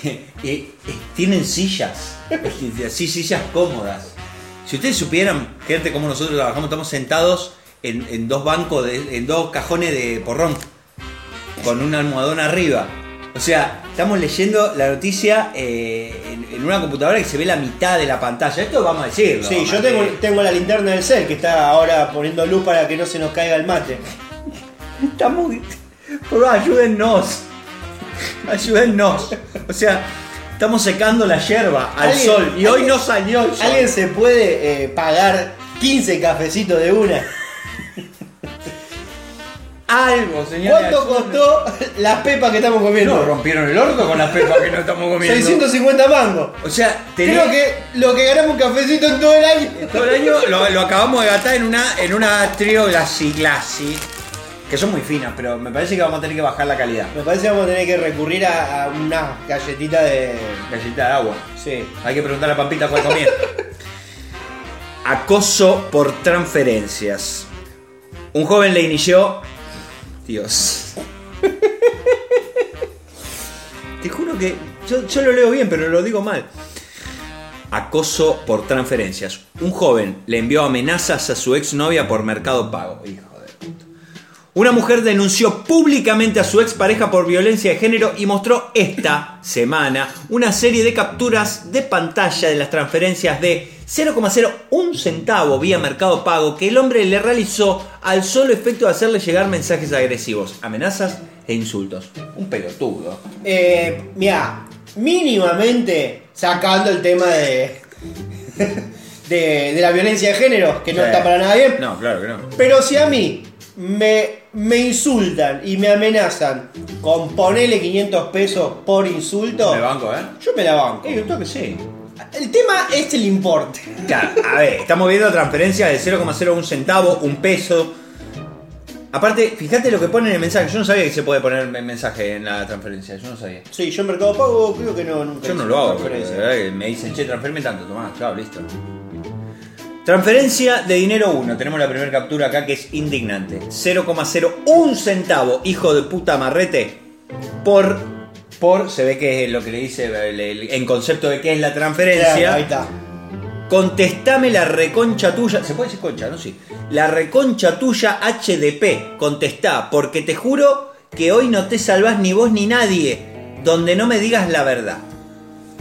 y, y tienen sillas, así sillas cómodas. Si ustedes supieran, gente, cómo nosotros trabajamos, estamos sentados en, en dos bancos, de- en dos cajones de porrón, con un almohadón arriba. O sea, estamos leyendo la noticia eh, en, en una computadora que se ve la mitad de la pantalla. Esto vamos a decirlo. Sí, yo tengo, tengo la linterna del cel que está ahora poniendo luz para que no se nos caiga el mate. Estamos. Por favor, ayúdennos. Ayúdennos. O sea, estamos secando la yerba al ¿Alguien- sol y hoy no salió el sol. ¿Alguien se puede eh, pagar 15 cafecitos de una? Algo, señor. ¿Cuánto costó las pepas que estamos No, comiendo? rompieron el orto con las pepas que no estamos comiendo. 650 mangos. O sea, tenía Creo que lo que ganamos un cafecito en todo el año. todo el año lo, lo acabamos de gastar en una, en una trio glassy glassy. Que son muy finas, pero me parece que vamos a tener que bajar la calidad. Me parece que vamos a tener que recurrir a, a una galletita de. Galletita de agua. Sí. Hay que preguntarle a Pampita cuál comía. Acoso por transferencias. Un joven le inició. Dios. Te juro que. Yo, yo lo leo bien, pero lo digo mal. Acoso por transferencias. Un joven le envió amenazas a su exnovia por mercado pago. Hijo. Una mujer denunció públicamente a su expareja por violencia de género y mostró esta semana una serie de capturas de pantalla de las transferencias de 0,01 centavo vía Mercado Pago que el hombre le realizó al solo efecto de hacerle llegar mensajes agresivos, amenazas e insultos. Un pelotudo. Eh, mira, mínimamente sacando el tema de, de, de la violencia de género, que no está para nada bien. No, claro que no. Pero si a mí me, me insultan y me amenazan con ponerle 500 pesos por insulto, Me banco, ¿eh? yo me la banco. Eh, yo creo que sí. El tema es el importe. Claro, a ver, estamos viendo transferencias de 0,01 centavo, un peso. Aparte, fíjate lo que pone en el mensaje. Yo no sabía que se puede poner el mensaje en la transferencia. Yo no sabía. Sí, yo en Mercado Pago creo que no, nunca Yo no lo hago, pero verdad me dicen, che, transferme tanto, tomá, chao, listo. Transferencia de dinero 1. Tenemos la primera captura acá que es indignante. 0,01 centavo, hijo de puta marrete, por, por, se ve que es lo que le dice en concepto de qué es la transferencia. Claro, ahí está. Contestame la reconcha tuya. ¿Se puede decir concha, no? Sí. La reconcha tuya HDP. Contestá, porque te juro que hoy no te salvás ni vos ni nadie. Donde no me digas la verdad.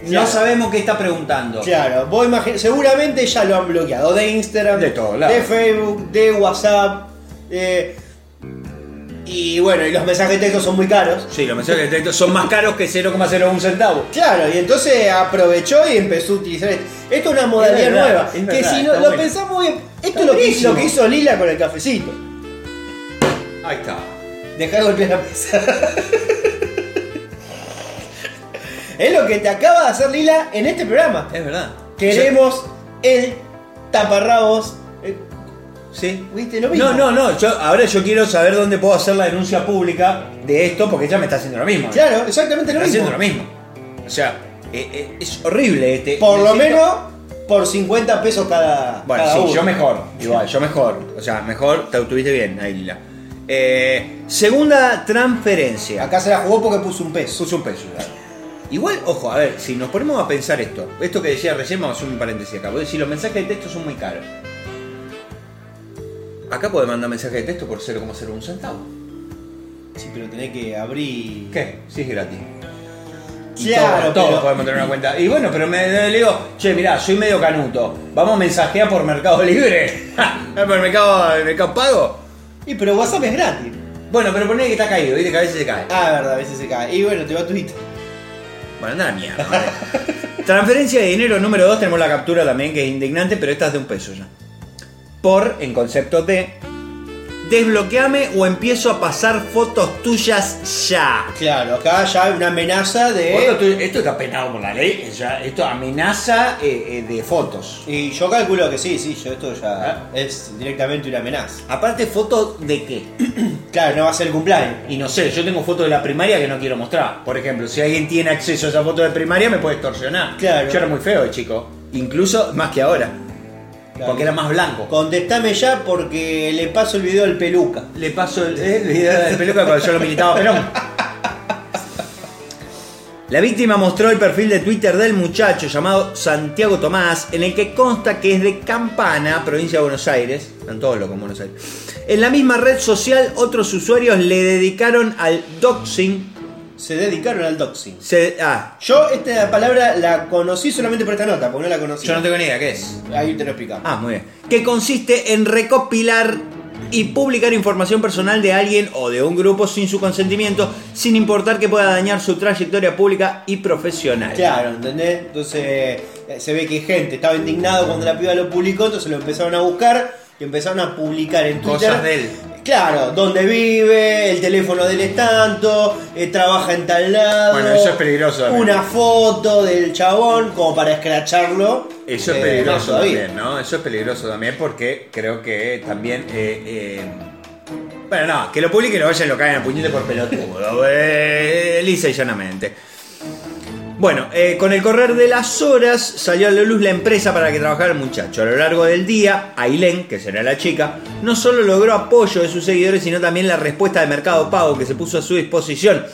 No Claro. sabemos qué está preguntando. Claro, vos seguramente ya lo han bloqueado de Instagram, De todos lados. de Facebook, de WhatsApp. de- Y bueno, y los mensajes de texto son muy caros. Sí, los mensajes de texto son más caros que 0,01 centavo. Claro, y entonces aprovechó y empezó a utilizar esto. Esto es una modalidad verdad, nueva. es que si no lo bueno. pensamos bien, esto es lo que, hizo, buenísimo. lo que hizo Lila con el cafecito. Ahí está. Dejar de golpear la mesa. es lo que te acaba de hacer Lila en este programa. Es verdad. Queremos el taparrabos. Sí. ¿Viste? Lo mismo. No, no, no. Yo, ahora yo quiero saber dónde puedo hacer la denuncia pública de esto porque ella me está haciendo lo mismo. Claro, exactamente lo Está mismo. haciendo lo mismo. O sea, eh, eh, es horrible este. Por me lo siento- menos por 50 pesos cada. Bueno, cada sí, uno. yo mejor. Igual, yo mejor. O sea, mejor te tuviste bien, ahí Lila. Eh, segunda transferencia. Acá se la jugó porque puso un peso. Puso un peso, claro. Igual, ojo, a ver, si nos ponemos a pensar esto, esto que decía recién, vamos a hacer un paréntesis acá. Vos decís, los mensajes de texto son muy caros. Acá podés mandar mensaje de texto por 0,01 centavo. Sí, pero tenés que abrir. ¿Qué? Sí, es gratis. Y Claro, todos, podemos tener una cuenta. Y bueno, pero me, le digo, che, mirá, soy medio canuto. Vamos a mensajear por Mercado Libre. ¿Por Mercado, mercado Pago? Y pero WhatsApp es gratis. Bueno, pero poné que está caído, viste que a veces se cae. Ah, verdad, a veces se cae. Y bueno, te va a Twitter. Bueno, anda a la mierda. Transferencia de dinero número 2, tenemos la captura también, que es indignante, pero esta es de un peso ya. Por, en concepto de, desbloqueame o empiezo a pasar fotos tuyas ya. Claro, acá ya hay una amenaza de. esto está penado por la ley, ya, esto amenaza eh, eh, de fotos. Y yo calculo que sí, sí, yo esto ya es directamente una amenaza. Aparte, fotos de qué? Claro, no va a ser el cumpleaños. Y no sé, yo tengo fotos de la primaria que no quiero mostrar. Por ejemplo, si alguien tiene acceso a esa foto de primaria, me puede extorsionar. Claro. Yo era muy feo de chico. Incluso más que ahora. Claro. Porque era más blanco. Contestame ya porque le paso el video al peluca. Le paso el, el video del peluca cuando yo lo militaba Perón. La víctima mostró el perfil de Twitter del muchacho llamado Santiago Tomás, en el que consta que es de Campana, provincia de Buenos Aires. Están todos locos en Buenos Aires. En la misma red social, otros usuarios le dedicaron al doxing. Se dedicaron al doxing. Se, ah, Yo esta palabra la conocí solamente por esta nota, porque no la conocía. yo no tengo ni idea qué es. Ahí te lo explicamos. Ah, muy bien. Que consiste en recopilar y publicar información personal de alguien o de un grupo sin su consentimiento, sin importar que pueda dañar su trayectoria pública y profesional. Claro, ¿entendés? Entonces eh, se ve que gente estaba indignado cuando la piba lo publicó, entonces lo empezaron a buscar y empezaron a publicar en Twitter. Cosas de él. Claro, dónde vive, el teléfono de él tanto, eh, trabaja en tal lado. Bueno, eso es peligroso también. Una foto del chabón como para escracharlo. Eso es eh, peligroso también, ¿no? Eso es peligroso también porque creo que también... eh, bueno, no, que lo publiquen y lo vayan y lo caen a puñete por pelotudo. lisa y llanamente. Bueno, eh, con el correr de las horas salió a la luz la empresa para que trabajaba el muchacho. A lo largo del día, Ailén, que será la chica, no solo logró apoyo de sus seguidores, sino también la respuesta de Mercado Pago que se puso a su disposición.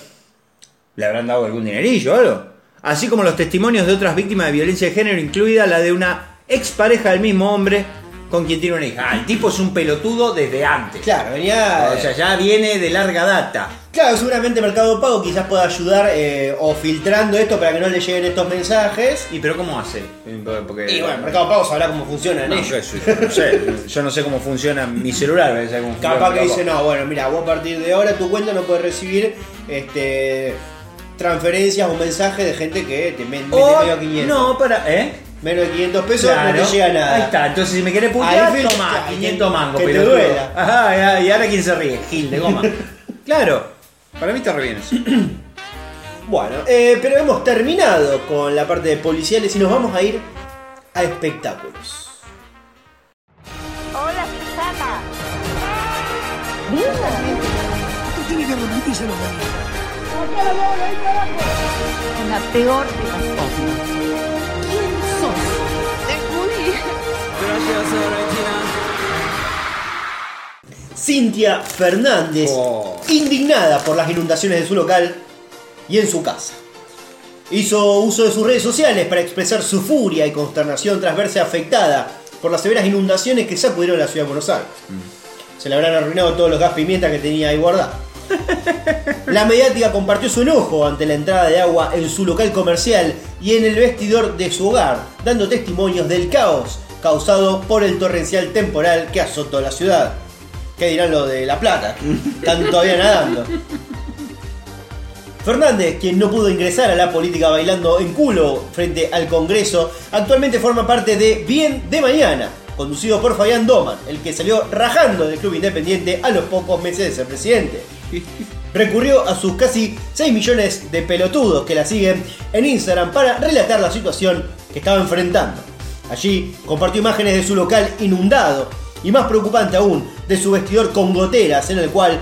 ¿Le habrán dado algún dinerillo o algo? Así como los testimonios de otras víctimas de violencia de género, incluida la de una expareja del mismo hombre, con quien tiene una hija. Ah, el tipo es un pelotudo desde antes. Claro, venía. O sea, ya viene de larga data. Claro, seguramente Mercado Pago quizás pueda ayudar eh, o filtrando esto para que no le lleguen estos mensajes. ¿Y pero cómo hace? Porque, Y bueno, Mercado Pago sabrá cómo funcionan No, yo, eso yo no sé. Yo no sé cómo funciona mi celular. cómo funciona Capaz que dice, no, bueno, mira, vos a partir de ahora tu cuenta no puedes recibir este transferencias o mensajes de gente que te mete O- medio 500. No, para. ¿Eh? Menos de 500 pesos Claro. no te llega nada. Ahí está, entonces si me querés putear, Ahí toma, claro, 500 mangos, que te pelotudo. duela. Ajá, y ahora quién se ríe, Gil de goma. claro, para mí está re bien eso. Bueno, eh, pero hemos terminado con la parte de policiales y nos vamos a ir a espectáculos. Hola, Susana. La peor de las cosas. Cintia Fernández, Oh. indignada por las inundaciones de su local y en su casa. Hizo uso de sus redes sociales para expresar su furia y consternación tras verse afectada por las severas inundaciones que sacudieron la ciudad de Buenos Aires. Se le habrán arruinado todos los gas pimienta que tenía ahí guardado. La mediática compartió su enojo ante la entrada de agua en su local comercial y en el vestidor de su hogar, dando testimonios del caos causado por el torrencial temporal que azotó la ciudad. ¿Qué dirán lo de La Plata? Están todavía nadando. Fernández, quien no pudo ingresar a la política bailando en culo frente al Congreso, actualmente forma parte de Bien de Mañana, conducido por Fabián Doman, el que salió rajando del club independiente a los pocos meses de ser presidente. Recurrió a sus casi 6 millones de pelotudos que la siguen en Instagram para relatar la situación que estaba enfrentando. Allí compartió imágenes de su local inundado y más preocupante aún, de su vestidor con goteras en el cual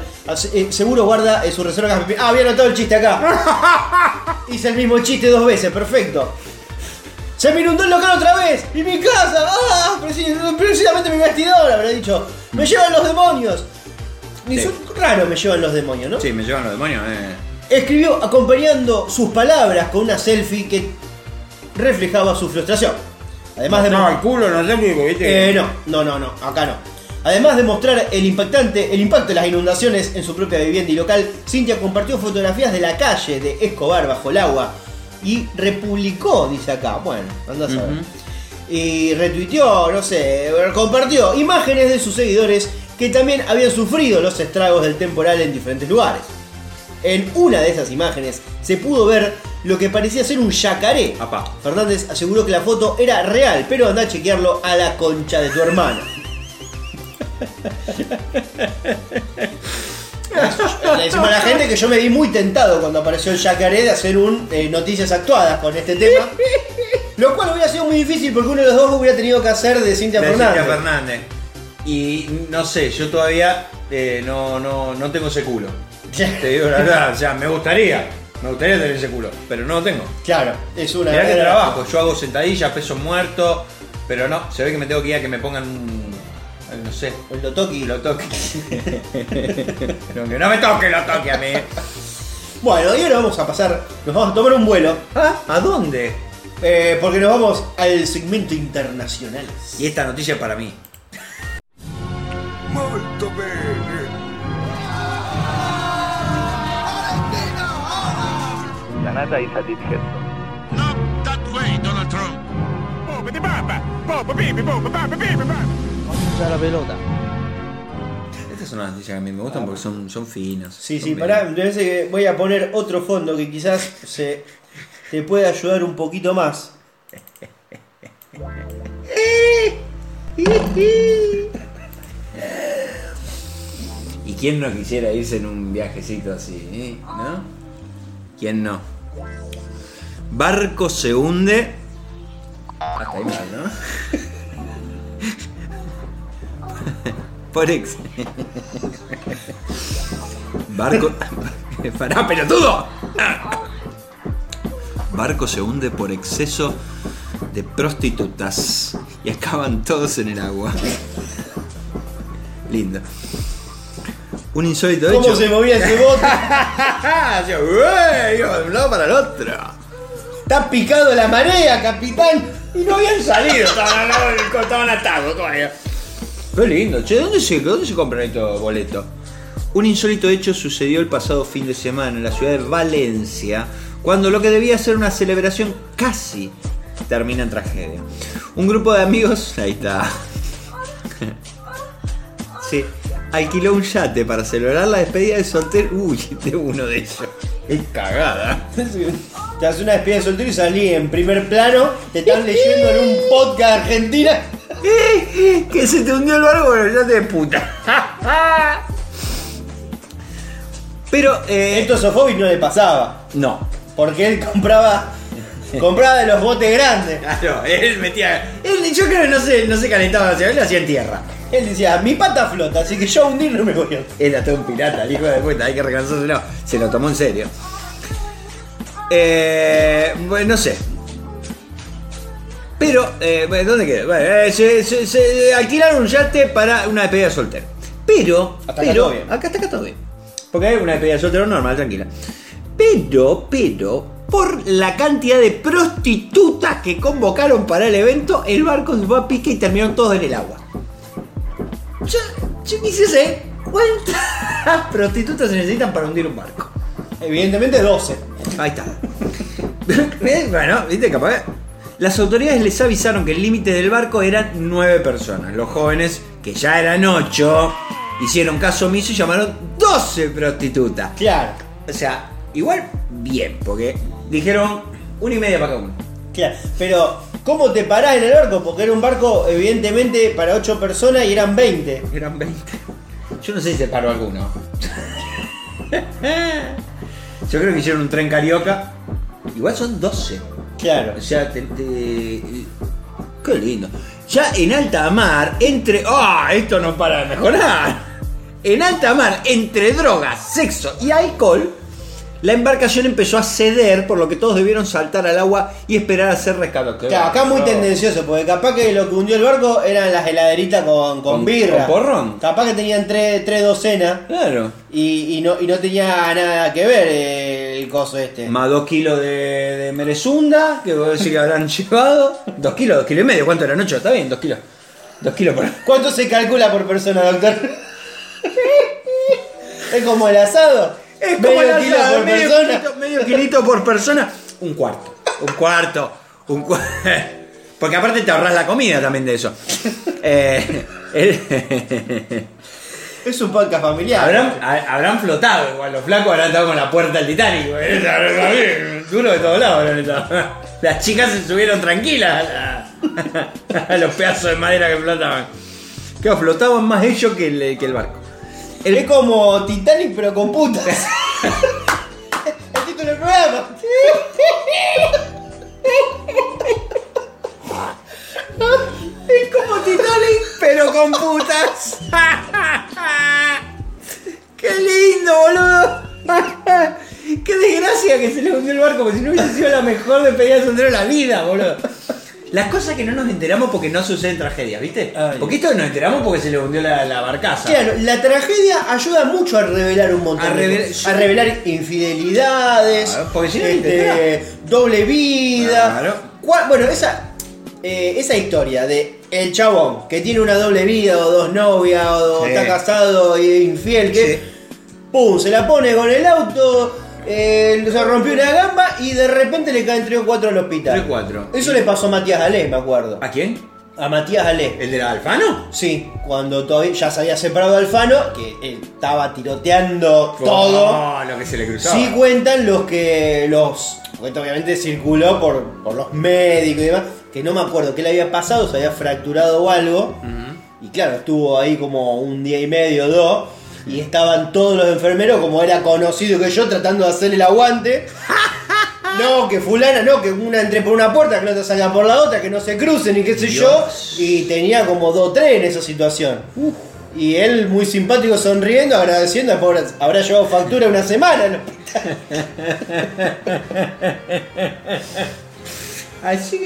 eh, seguro guarda eh, su reserva. Ah, había anotado el chiste acá. Hice el mismo chiste dos veces, perfecto. Se me inundó el local otra vez y mi casa. Ah, preci- precisamente mi vestidor, habrá dicho. Me llevan los demonios. Ni Sí. son raro me llevan los demonios, ¿no? Sí, me llevan los demonios. Eh. Escribió acompañando sus palabras con una selfie que reflejaba su frustración. Además de No, el culo, no sé, viste. Eh, no, no, no, no, acá no. Además de mostrar el impactante, el impacto de las inundaciones en su propia vivienda y local, Cintia compartió fotografías de la calle de Escobar bajo el agua y republicó, dice acá, bueno, anda a saber. Y retuiteó, no sé, compartió imágenes de sus seguidores que también habían sufrido los estragos del temporal en diferentes lugares. En una de esas imágenes se pudo ver lo que parecía ser un yacaré. Apá. Fernández aseguró que la foto era real, pero anda a chequearlo a la concha de tu hermana. Le decimos a la gente que yo me vi muy tentado cuando apareció el yacaré de hacer un eh, noticias actuadas con este tema. Lo cual hubiera sido muy difícil porque uno de los dos hubiera tenido que hacer de Cintia De Fernández. Cintia Fernández. Y no sé, yo todavía eh, no, no, no tengo ese culo. Te digo la verdad, o sea, me gustaría. Me gustaría tener ese culo, pero no lo tengo. Claro, es una. Mirá que era- trabajo, yo hago sentadillas, peso muerto, pero no, se ve que me tengo que ir a que me pongan un. ay, No sé, El Lotoki. lo toque. Pero que no me toque lo toque a mí. Bueno, y ahora vamos a pasar, nos vamos a tomar un vuelo, ¿Ah? ¿A dónde? eh, porque nos vamos al segmento internacional. Y esta noticia es para mí. Molto bene. Canada is a dithead. Not that way, Donald Trump. Estas son las noticias que a mí me gustan porque son, son finas. Sí, son sí, bien. pará, me parece que voy a poner otro fondo que quizás se te puede ayudar un poquito más. ¿Y quién no quisiera irse en un viajecito así? eh? ¿No? ¿Quién no? Barco se hunde. Hasta ahí mal, ¿no? Por ex. Barco. ¡Pará, pelotudo! Barco se hunde por exceso de prostitutas y acaban todos en el agua. Lindo. Un insólito ¿Cómo hecho. se movía ese bote? Iba de un lado para el otro. Está picado la marea, capitán. Y no habían salido, estaban, estaban atados todavía. Qué lindo. Che, ¿dónde se, dónde se compran estos boletos? Un insólito hecho sucedió el pasado fin de semana en la ciudad de Valencia, cuando lo que debía ser una celebración casi termina en tragedia. Un grupo de amigos, ahí está, sí, alquiló un yate para celebrar la despedida de soltero. Uy, este es uno de ellos. Es cagada. Te haces una despedida de soltero y salí en primer plano, te están leyendo en un podcast Argentina. que se te hundió el barco con el yate de puta. Pero, eh, Esto a Sofovich no le pasaba, no. porque él compraba compraba de los botes grandes. Claro, él metía. Él, yo creo que no se, no se calentaba, él lo hacía en tierra. Él decía, mi pata flota, así que yo a hundir no me voy a. Él hasta un pirata, el hijo de puta, hay que reconocerlo. Se lo tomó en serio. Eh, bueno, no sé. Pero, eh, ¿dónde queda? Bueno, eh, se, se- se alquilaron un yate para una despedida soltera. Pero, Hasta acá pero, todo bien. acá está acá todo bien. Porque hay una despedida soltera normal, tranquila. Pero, pero, por la cantidad de prostitutas que convocaron para el evento, el barco se fue a pique y terminaron todos en el agua. Yo, yo quisiese cuántas prostitutas se necesitan para hundir un barco. Evidentemente 12. Ahí está. bueno, viste, capaz. Las autoridades les avisaron que el límite del barco eran nueve personas. Los jóvenes, que ya eran ocho, hicieron caso omiso y llamaron 12 prostitutas. Claro, O sea, igual bien, porque dijeron una y media para cada uno. claro. Pero, ¿cómo te parás en el barco? Porque era un barco, evidentemente, para 8 personas y eran 20. Eran 20. Yo no sé si se paró alguno. Yo creo que hicieron un tren carioca. Igual son 12. Claro. O sea, te, te- Qué lindo. Ya en alta mar, entre. ¡Ah! esto no para de mejorar. En alta mar, entre drogas, sexo y alcohol, la embarcación empezó a ceder, por lo que todos debieron saltar al agua y esperar a ser rescatados. Claro, acá muy tendencioso, porque capaz que lo que hundió el barco eran las heladeritas con, con, Con- birra. con porrón. Capaz que tenían tres, tres docenas Claro. y, y no, y no tenía nada que ver eh, el coso este. Más dos kilos de, de merezunda, que vos decís que habrán llevado. Dos kilos, dos kilos y medio. ¿Cuánto eran? ¿Ocho? Está bien, dos kilos. Dos kilos por. ¿Cuánto se calcula por persona, doctor? es como el asado. Es medio kilo por medio persona. kilito, medio kilito por persona. Un cuarto. Un cuarto. Un cua- Porque aparte te ahorras la comida también de eso. Eh, el- Es un podcast familiar. habrán, ha- habrán flotado igual. Los flacos habrán estado con la puerta del Titanic. Duro de todos lados habrán estado. Las chicas se subieron tranquilas a, la- a los pedazos de madera que flotaban. Que flotaban más ellos que el, que el barco. Es como Titanic pero con putas. el título del programa. Es como Titanic, pero con putas. ¡Qué lindo, boludo! ¡Qué desgracia que se le hundió el barco! Porque si no hubiese sido la mejor despedida de soltero de la vida, boludo. Las cosas que no nos enteramos porque no suceden tragedias, ¿viste? Ay. Porque esto nos enteramos porque se le hundió la, la barcaza. Claro, la tragedia ayuda mucho a revelar un montón A de revelar- cosas. a revelar infidelidades, porque si no, este, doble vida. Claro. Bueno, esa, eh, esa historia de el chabón que tiene una doble vida o dos novias o Sí. está casado e infiel que Sí. pum, se la pone con el auto, eh, se rompió una gamba y de repente le caen 3 o 4 al hospital. Tres o cuatro. Eso le pasó a Matías Alé, me acuerdo. ¿A quién? A Matías Alé. ¿El de la Alfano? Sí, cuando todavía ya se había separado de Alfano, que él estaba tiroteando todo. Oh, lo que se le cruzaba. Sí cuentan los que los. Porque esto obviamente circuló por, por los médicos y demás. Que no me acuerdo qué le había pasado, se había fracturado o algo. Y claro, estuvo ahí como un día y medio, dos. Y estaban todos los enfermeros, como era conocido que yo, tratando de hacer el aguante. No, que fulana, no, que una entre por una puerta, que la otra salga por la otra, que no se crucen y qué sé yo. Y tenía como dos tres en esa situación. Y él muy simpático sonriendo, agradeciendo, habrá- habrá llevado factura una semana. que me-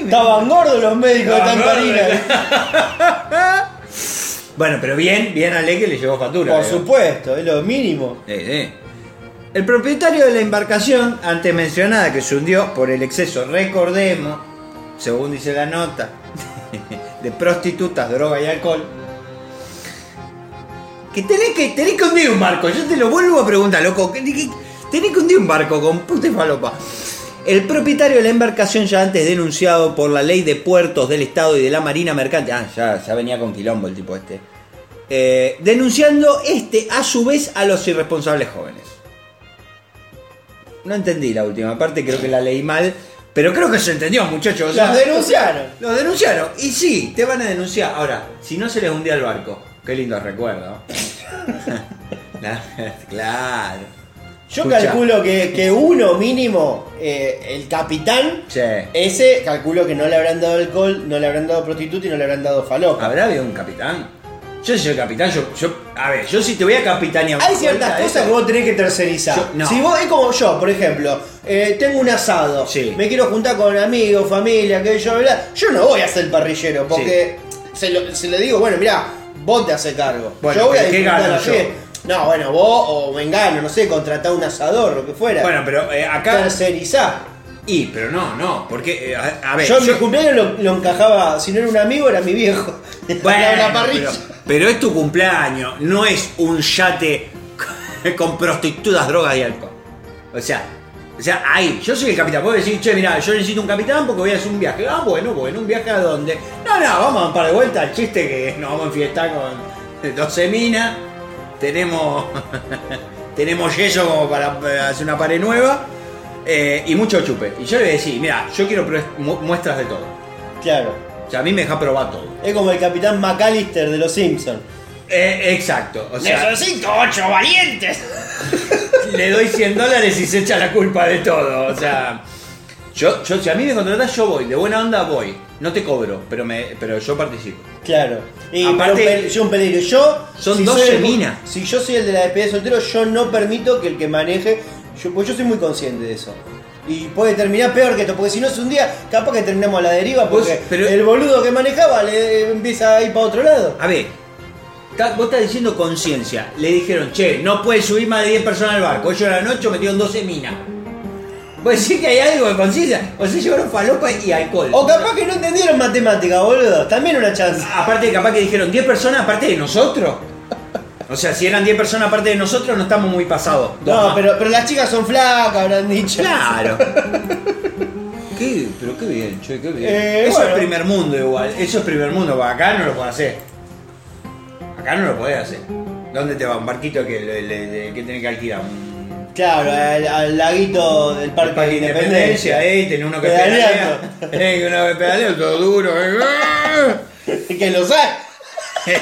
Estaban gordos los médicos de Tamparina. Bueno, pero bien, bien a Le que le llevó factura. Por supuesto, es lo mínimo. Eh, eh. El propietario de la embarcación, antes mencionada, que se hundió por el exceso, recordemos, según dice la nota, de prostitutas, droga y alcohol, Que tenés que, tenés que hundir un barco. Yo te lo vuelvo a preguntar, loco. que- que- Tenés que hundir un barco con puta y falopa. El propietario de la embarcación ya antes denunciado por la ley de puertos del Estado y de la Marina Mercante. Ah, ya, ya venía con quilombo el tipo este. Eh, denunciando este a su vez a los irresponsables jóvenes. No entendí la última parte, creo que la leí mal. Pero creo que se entendió, muchachos. o sea, Los denunciaron. los denunciaron. Y sí, te van a denunciar. Ahora, si no se les hundía el barco. Qué lindo recuerdo. claro. Yo calculo que, que uno mínimo, eh, el capitán, Sí. ese calculo que no le habrán dado alcohol, no le habrán dado prostituta y no le habrán dado falopa. ¿Habrá habido un capitán? Yo si soy capitán, yo, yo. A ver, yo si te voy a capitanear. Hay ciertas cosas que vos tenés que tercerizar. Yo- no. Si vos, es como yo, por ejemplo, eh, tengo un asado, Sí. me quiero juntar con amigos, familia, que yo, bla, yo no voy a ser parrillero, porque se, lo, se le digo, bueno, mirá, vos te haces cargo. Bueno, yo voy a ¿qué disfrutar gano yo? No, bueno, vos o Mengano, no sé, contratar un asador, lo que fuera. Bueno, pero eh, acá. tercerizar. Y, pero no, no, porque. eh, a, a ver. Yo en mi cumpleaños lo, lo encajaba, si no era un amigo, era mi viejo. Bueno, la parrilla. pero, pero es tu cumpleaños, no es un yate con prostitutas, drogas y alcohol. O sea, o sea, ahí, yo soy el capitán. Puedo decir, che, mira, yo necesito un capitán porque voy a hacer un viaje. Ah, bueno, bueno, un viaje a dónde. No, no, vamos a dar un par de vueltas al chiste que nos vamos a enfiestar con 12 minas. Tenemos. tenemos yeso como para eh, hacer una pared nueva. eh, y mucho chupe. Y yo le voy a decir, mira, yo quiero mu- muestras de todo. Claro. O sea, a mí me deja probar todo. Es como el capitán McAllister de los Simpsons. Eh, exacto. O sea, Necesito ocho valientes. le doy 100 dólares y se echa la culpa de todo. O sea, yo, yo si a mí me contratas, yo voy. De buena onda voy. No te cobro, pero, me, pero yo participo. Claro. Y Aparte- pero un pe- yo un peligro. Yo. Son soy 12 el- minas. Si yo soy el de la despedida de soltero, yo no permito que el que maneje. Yo, pues yo soy muy consciente de eso. Y puede terminar peor que esto, porque si no es un día, capaz que terminamos a la deriva, Vos- porque pero- el boludo que manejaba le empieza a ir para otro lado. A ver, ta- vos estás diciendo conciencia. Le dijeron, che, no puedes subir más de 10 personas al barco. Ellos eran 8, metieron 12 minas. Vos decís que hay algo de conciencia. O sea, llevaron falopa y alcohol. O capaz que no entendieron matemática, boludo. También una chance. Aparte, capaz que dijeron 10 personas aparte de nosotros. O sea, si eran 10 personas aparte de nosotros, no estamos muy pasados. Dos No, pero, pero las chicas son flacas, habrán dicho. Claro. ¿Qué? Pero qué bien, che, qué bien. Eh, Eso bueno. es primer mundo igual. Eso es primer mundo. Acá no lo podés hacer. Acá no lo podés hacer. ¿Dónde te va? Un barquito que, le, le- le- que tenés que alquilar. Un Claro, al, al laguito del Parque, parque de de Independencia. ahí tenés uno que pedalea. Eh, uno que pedalea, todo duro. eh. que lo sabe.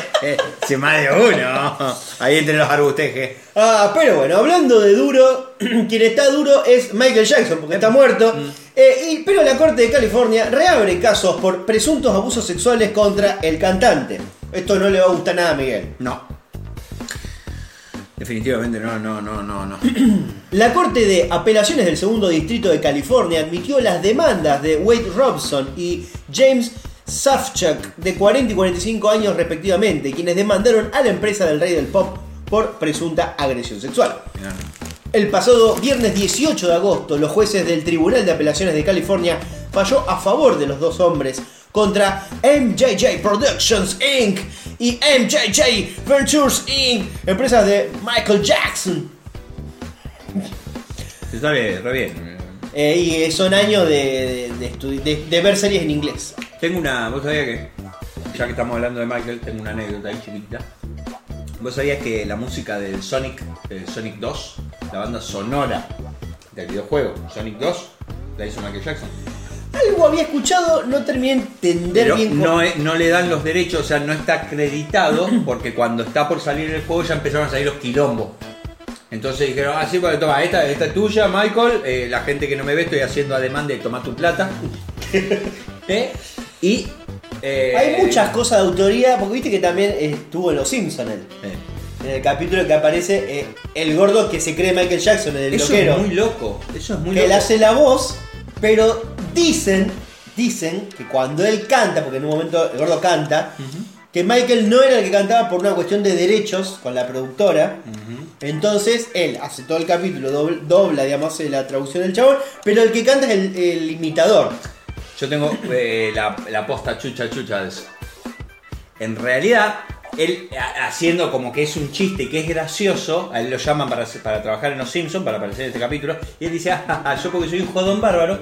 Se más de uno. Ahí entre los arbustejes. Ah, pero bueno, hablando de duro, quien está duro es Michael Jackson, porque está muerto. Eh, y- pero la Corte de California reabre casos por presuntos abusos sexuales contra el cantante. Esto no le va a gustar nada a Miguel. No. Definitivamente no, no, no, no, no. La Corte de Apelaciones del Segundo Distrito de California admitió las demandas de Wade Robson y James Safchuk, de 40 y 45 años respectivamente, quienes demandaron a la empresa del rey del pop por presunta agresión sexual. Mirá. El pasado viernes 18 de agosto, los jueces del Tribunal de Apelaciones de California falló a favor de los dos hombres contra MJJ Productions Inc. y MJJ Ventures Inc., empresas de Michael Jackson. Está bien, re bien. Eh, y eh, son años de, de, de- de ver series en inglés. Tengo una. ¿Vos sabías que.? Ya que estamos hablando de Michael, tengo una anécdota ahí chiquita. ¿Vos sabías que la música del Sonic, del Sonic 2, la banda sonora del videojuego Sonic 2, la hizo Michael Jackson? Algo había escuchado, no terminé de entender Pero bien cómo- no, es- no le dan los derechos, o sea, no está acreditado, porque cuando está por salir el juego ya empezaron a salir los quilombos. Entonces dijeron, ah, sí, bueno, toma, esta, esta es tuya, Michael. eh, la gente que no me ve, estoy haciendo ademán de tomar tu plata. ¿Eh? Y. eh, Hay muchas cosas de autoría, porque viste que también estuvo en Los Simpsons él. En el capítulo que aparece el gordo que se cree Michael Jackson, el Eso loquero. es muy loco. Eso es muy que él loco. hace la voz, pero dicen, dicen que cuando él canta, porque en un momento el gordo canta, que Michael no era el que cantaba por una cuestión de derechos con la productora. Entonces él hace todo el capítulo, dobla, dobla, digamos, la traducción del chabón, pero el que canta es el, el imitador. Yo tengo eh, la, la posta chucha chucha de eso. En realidad él ha- haciendo como que es un chiste y que es gracioso, a él lo llaman para, para trabajar en Los Simpsons, para aparecer en este capítulo, y él dice, "Ah, ah, ah, yo porque soy un jodón bárbaro,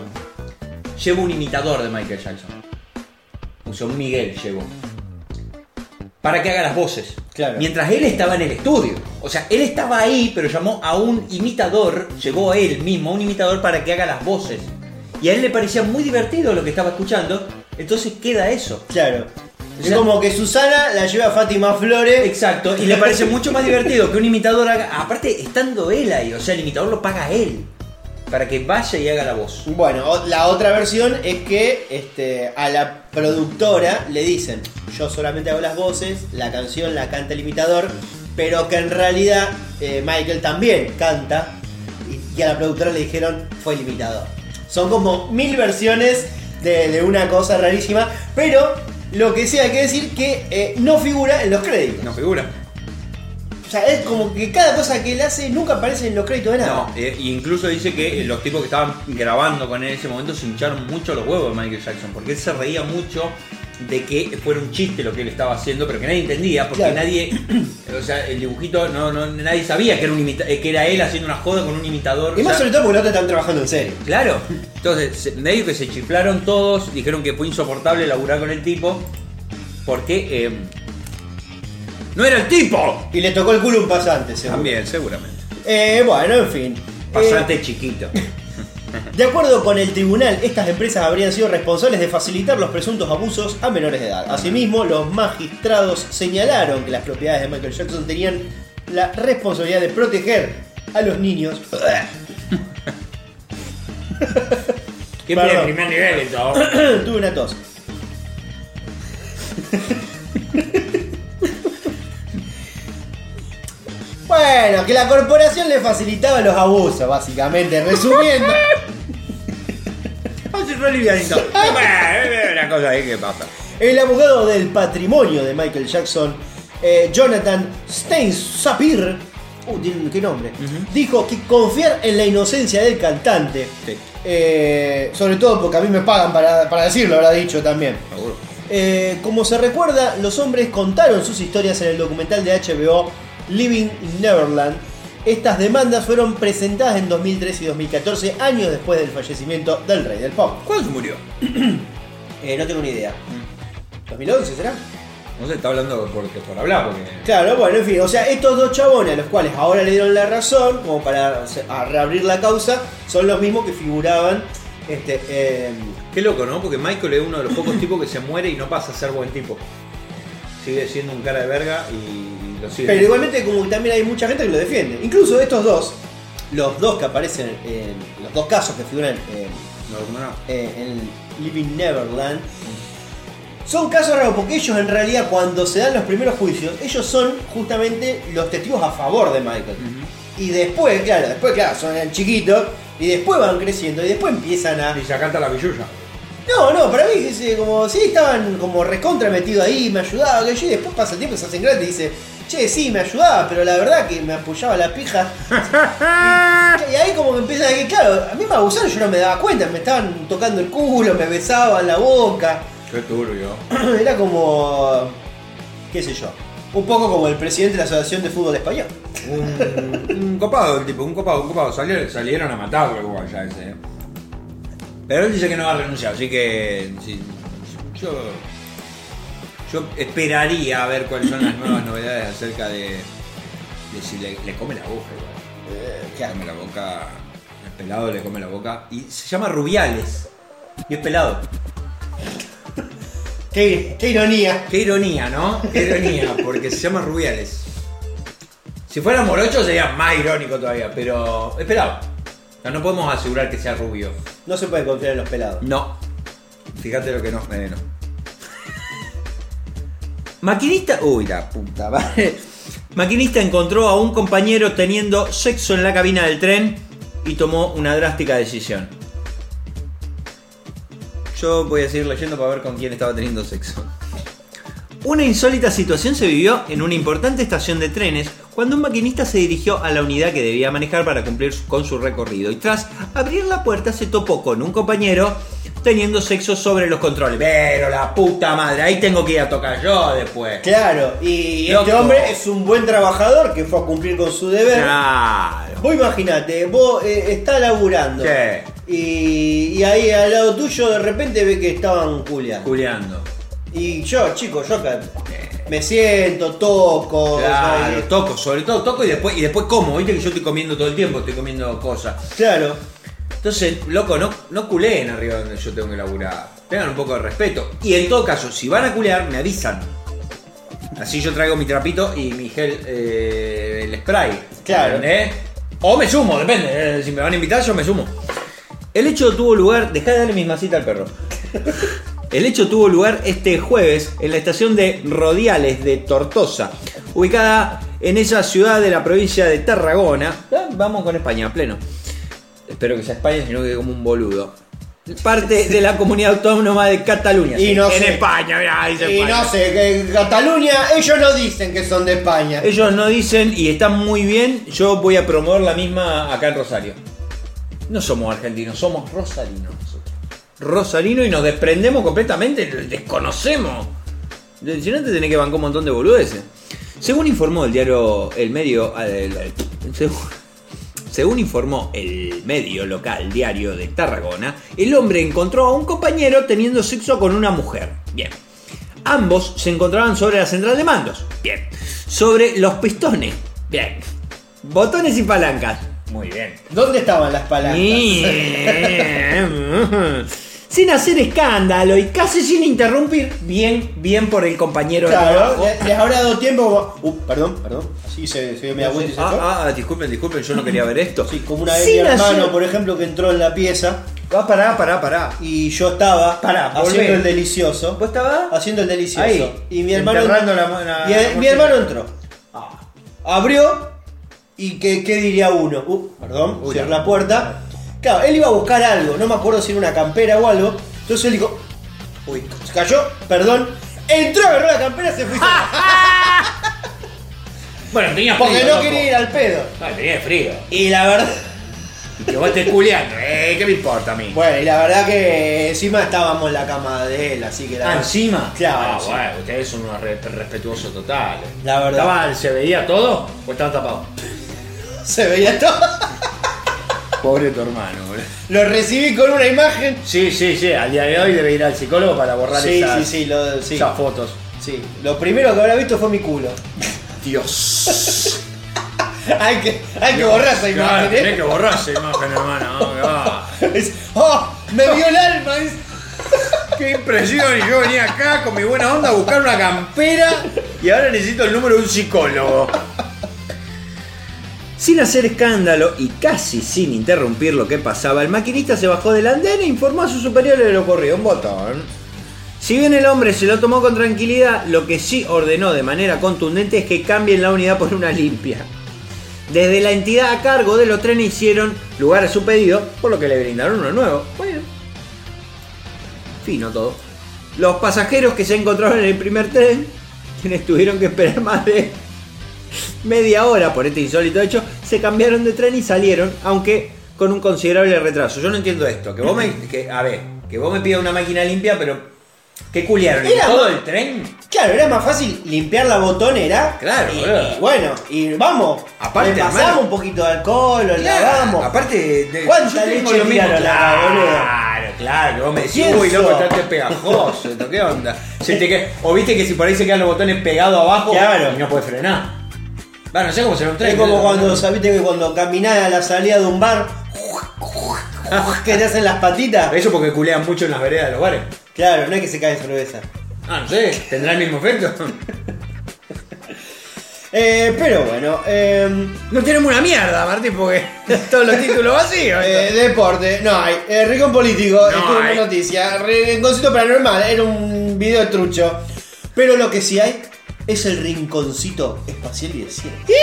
llevo un imitador de Michael Jackson. O sea, un Miguel llevo. Para que haga las voces. Claro. Mientras él estaba en el estudio. O sea, él estaba ahí, pero llamó a un imitador, llevó a él mismo a un imitador para que haga las voces. Y a él le parecía muy divertido lo que estaba escuchando, entonces queda eso. Claro. O Es sea- como que Susana la lleva a Fátima Flores. Exacto, y le parece mucho más divertido que un imitador haga, aparte estando él ahí, o sea, el imitador lo paga él, para que vaya y haga la voz. Bueno, la otra versión es que este, a la productora le dicen, yo solamente hago las voces, la canción la canta el imitador, pero que en realidad eh, Michael también canta y, y a la productora le dijeron fue el imitador. Son como mil versiones de, de una cosa rarísima, pero lo que sí hay que decir que eh, no figura en los créditos. No figura. O sea, es como que cada cosa que él hace nunca aparece en los créditos de nada. No, eh, y incluso dice que los tipos que estaban grabando con él en ese momento se hincharon mucho los huevos de Michael Jackson, porque él se reía mucho de que fuera un chiste lo que él estaba haciendo, pero que nadie entendía, porque Claro. nadie, o sea, el dibujito, no, no, nadie sabía que era, un eh, que era él haciendo una joda con un imitador. Y o más sea, sobre todo porque no te están trabajando en serio. Claro, entonces medio que se chiflaron todos, dijeron que fue insoportable laburar con el tipo, porque eh, no era el tipo. Y le tocó el culo un pasante, seguro. También, seguramente. Eh, bueno, en fin. Pasante chiquito. Eh, de acuerdo con el tribunal, estas empresas habrían sido responsables de facilitar los presuntos abusos a menores de edad. Asimismo, los magistrados señalaron que las propiedades de Michael Jackson tenían la responsabilidad de proteger a los niños. ¿Qué Perdón. primer nivel? Tuve una tos. Bueno, que la corporación le facilitaba los abusos, básicamente, resumiendo. Vamos a ir re livianito. Bueno, Una cosa ahí que pasa. El abogado del patrimonio de Michael Jackson, eh, Jonathan Steinsapir, uh, tiene- qué nombre, dijo que confiar en la inocencia del cantante, Sí. eh, sobre todo porque a mí me pagan para, para decirlo, habrá dicho también. Eh, como se recuerda, los hombres contaron sus historias en el documental de HBO Living in Neverland. Estas demandas fueron presentadas en 2013 y 2014, años después del fallecimiento del rey del pop. ¿Cuándo se murió? Eh, no tengo ni idea. ¿2011 será? No sé, está hablando porque por hablar, porque. Claro, bueno, en fin, o sea, estos dos chabones a los cuales ahora le dieron la razón, como para o sea, a reabrir la causa, son los mismos que figuraban este, en- Qué loco, ¿no? Porque Michael es uno de los pocos tipos que se muere y no pasa a ser buen tipo. Sigue siendo un cara de verga y lo sigue. Pero igualmente como que también hay mucha gente que lo defiende. Incluso estos dos, los dos que aparecen en los dos casos que figuran en, eh, en Living Neverland, son casos raros porque ellos en realidad cuando se dan los primeros juicios, ellos son justamente los testigos a favor de Michael. Y después, claro, después, claro, son chiquitos y después van creciendo y después empiezan a... Y se canta la billulla. No, no, para mí como, sí, estaban como recontra metidos ahí, me ayudaba, que yo, y después pasa el tiempo, se hacen grandes y dice, che, sí, me ayudaba, pero la verdad que me apoyaba la pija. y ahí como que empieza a decir, claro, a mí me abusaron, yo no me daba cuenta, me estaban tocando el culo, me besaban la boca. Qué turbio. Era como, qué sé yo, un poco como el presidente de la Asociación de Fútbol Español. Un, un copado, el tipo, un copado, un copado. Salió- salieron a matarlo igual ya ese. ¿eh? Pero él dice que no va a renunciar, así que. sí, yo. Yo esperaría a ver cuáles son las nuevas novedades acerca de. de si le, le come la boca igual. Eh, Le come la boca. El pelado le come la boca. Y se llama Rubiales. Y es pelado. Qué, qué ironía. Qué ironía, ¿no? Qué ironía, porque se llama Rubiales. Si fuera morocho sería más irónico todavía, pero es pelado. O sea, no podemos asegurar que sea rubio. No se puede confiar en los pelados. No. Fíjate lo que no. eh, no. Maquinista. Uy, la puta madre. Maquinista encontró a un compañero teniendo sexo en la cabina del tren y tomó una drástica decisión. Yo voy a seguir leyendo para ver con quién estaba teniendo sexo. Una insólita situación se vivió en una importante estación de trenes cuando un maquinista se dirigió a la unidad que debía manejar para cumplir con su recorrido y tras abrir la puerta se topó con un compañero teniendo sexo sobre los controles. Pero la puta madre, ahí tengo que ir a tocar yo después. Claro, y este hombre es un buen trabajador que fue a cumplir con su deber. Claro. Vos imaginate, vos eh, estás laburando. Sí. Y, y ahí al lado tuyo de repente ve que estaban culiando. Juliando. Y yo, chicos, yo acá me siento, toco. Claro, toco, sobre todo toco y después, y después como. Viste que yo estoy comiendo todo el tiempo, estoy comiendo cosas. claro. Entonces, loco, no, no culeen arriba donde yo tengo que laburar. Tengan un poco de respeto. Y en todo caso, si van a culear, me avisan. Así yo traigo mi trapito y mi gel, eh, el spray. Claro. ¿Entendés? O me sumo, depende. eh, Si me van a invitar, yo me sumo. El hecho tuvo lugar. Dejá de darle mis masitas al perro. El hecho tuvo lugar este jueves en la estación de Rodiales de Tortosa, ubicada en esa ciudad de la provincia de Tarragona. Ah, Vamos con España, a pleno. Espero que sea España, sino que como un boludo. Parte de la comunidad autónoma de Cataluña. Y sí, no en sé. España, mirá, dice Y España. no sé, que en Cataluña ellos no dicen que son de España. Ellos no dicen y están muy bien. Yo voy a promover la misma acá en Rosario. No somos argentinos, somos rosarinos nosotros. Rosarinos y nos desprendemos completamente, desconocemos. Si no te tenés que bancar un montón de boludeces. Según informó el diario El Medio. eh, el- el- según, según informó el medio local diario de Tarragona, el hombre encontró a un compañero teniendo sexo con una mujer. Bien. Ambos se encontraban sobre la central de mandos. Bien. Sobre los pistones. Bien. Botones y palancas. Muy bien. ¿Dónde estaban las palancas? sin hacer escándalo y casi sin interrumpir. Bien, bien por el compañero de Claro, trabajo. les habrá dado tiempo. Uh, perdón, perdón. Así se, se dio media vuelta y se fue. Ah, ah, disculpen, disculpen, yo no quería ver esto. Sí, como una vez Sin mi hermano, hacer- por ejemplo, que entró en la pieza Ah, pará, pará, pará. y yo estaba Pará, haciendo el delicioso. ¿Vos estabas? Haciendo el delicioso. Ahí, y mi hermano. la la- y el- la mi hermano entró. Ah. Abrió. ¿Y qué, qué diría uno? Uh, perdón, Uy, cierra ya. la puerta. Claro, él iba a buscar algo, no me acuerdo si era una campera o algo. Entonces él dijo. Uy, se cayó, perdón. Entró, agarró la campera, se fue. y se- Bueno, tenía Porque frío, no loco. quería ir al pedo. Ah, tenía frío. Y la verdad. Y que vos estés culiando. Eh, ¿qué me importa a mí? Bueno, y la verdad que encima estábamos en la cama de él, así que la Ah, encima. Claro, Ah, bueno, ustedes son unos re- respetuosos totales. La verdad. Estaba- ¿Se veía todo o estaban tapados? Se veía todo. Pobre tu hermano, boludo. Lo recibí con una imagen. Sí, sí, sí. Al día de hoy debe ir al psicólogo para borrar Sí, esas, sí, sí, lo, sí, esas fotos. sí. Lo primero que habrá visto fue mi culo. Dios. hay que, hay que borrar esa Claro, imagen, tenés ¿eh? que borrar esa imagen, hermano. Es- ¡Oh! Me vio el alma. es- Qué impresión. Y yo venía acá con mi buena onda a buscar una campera y ahora necesito el número de un psicólogo. Sin hacer escándalo y casi sin interrumpir lo que pasaba, el maquinista se bajó del andén e informó a sus superiores de lo ocurrido. Un botón. Si bien el hombre se lo tomó con tranquilidad, lo que sí ordenó de manera contundente es que cambien la unidad por una limpia. Desde la entidad a cargo de los trenes hicieron lugar a su pedido, por lo que le brindaron uno nuevo. Bueno, fino todo. Los pasajeros que se encontraron en el primer tren, quienes tuvieron que esperar más de media hora por este insólito hecho, se cambiaron de tren y salieron, aunque con un considerable retraso. Yo no entiendo esto, que vos me, que, a ver, que vos me pidas una máquina limpia, pero ¿qué culiaron? ¿Y Era todo el tren? Claro, era más fácil limpiar la botonera. Claro, y, boludo. y bueno, y vamos. Aparte, le pasamos hermano. un poquito de alcohol, lo lavamos. Aparte de. ¿Cuánta leche lo mismo, tiraron acá, boludo? Claro, claro, que vos me decís, ¿Quién uy, loco, estás pegajoso, ¿qué onda? Se te que- o viste que si por ahí se quedan los botones pegados abajo Claro. y no puedes frenar. Va, no sé cómo será un tren. Es como cuando, ¿sabiste que cuando caminás a la salida de un bar, que te hacen las patitas? Eso porque culean mucho en las veredas de los bares. Claro, no es que se cae cerveza. Ah, no sé, ¿tendrá el mismo efecto? Eh, pero bueno, eh, No tenemos una mierda, Martín, porque todos los títulos vacíos. eh, deporte, no hay. Eh, Rincón político, No estuvo en hay. noticia. Rinconcito paranormal, era un video trucho. Pero lo que sí hay es el rinconcito espacial y de ciencia.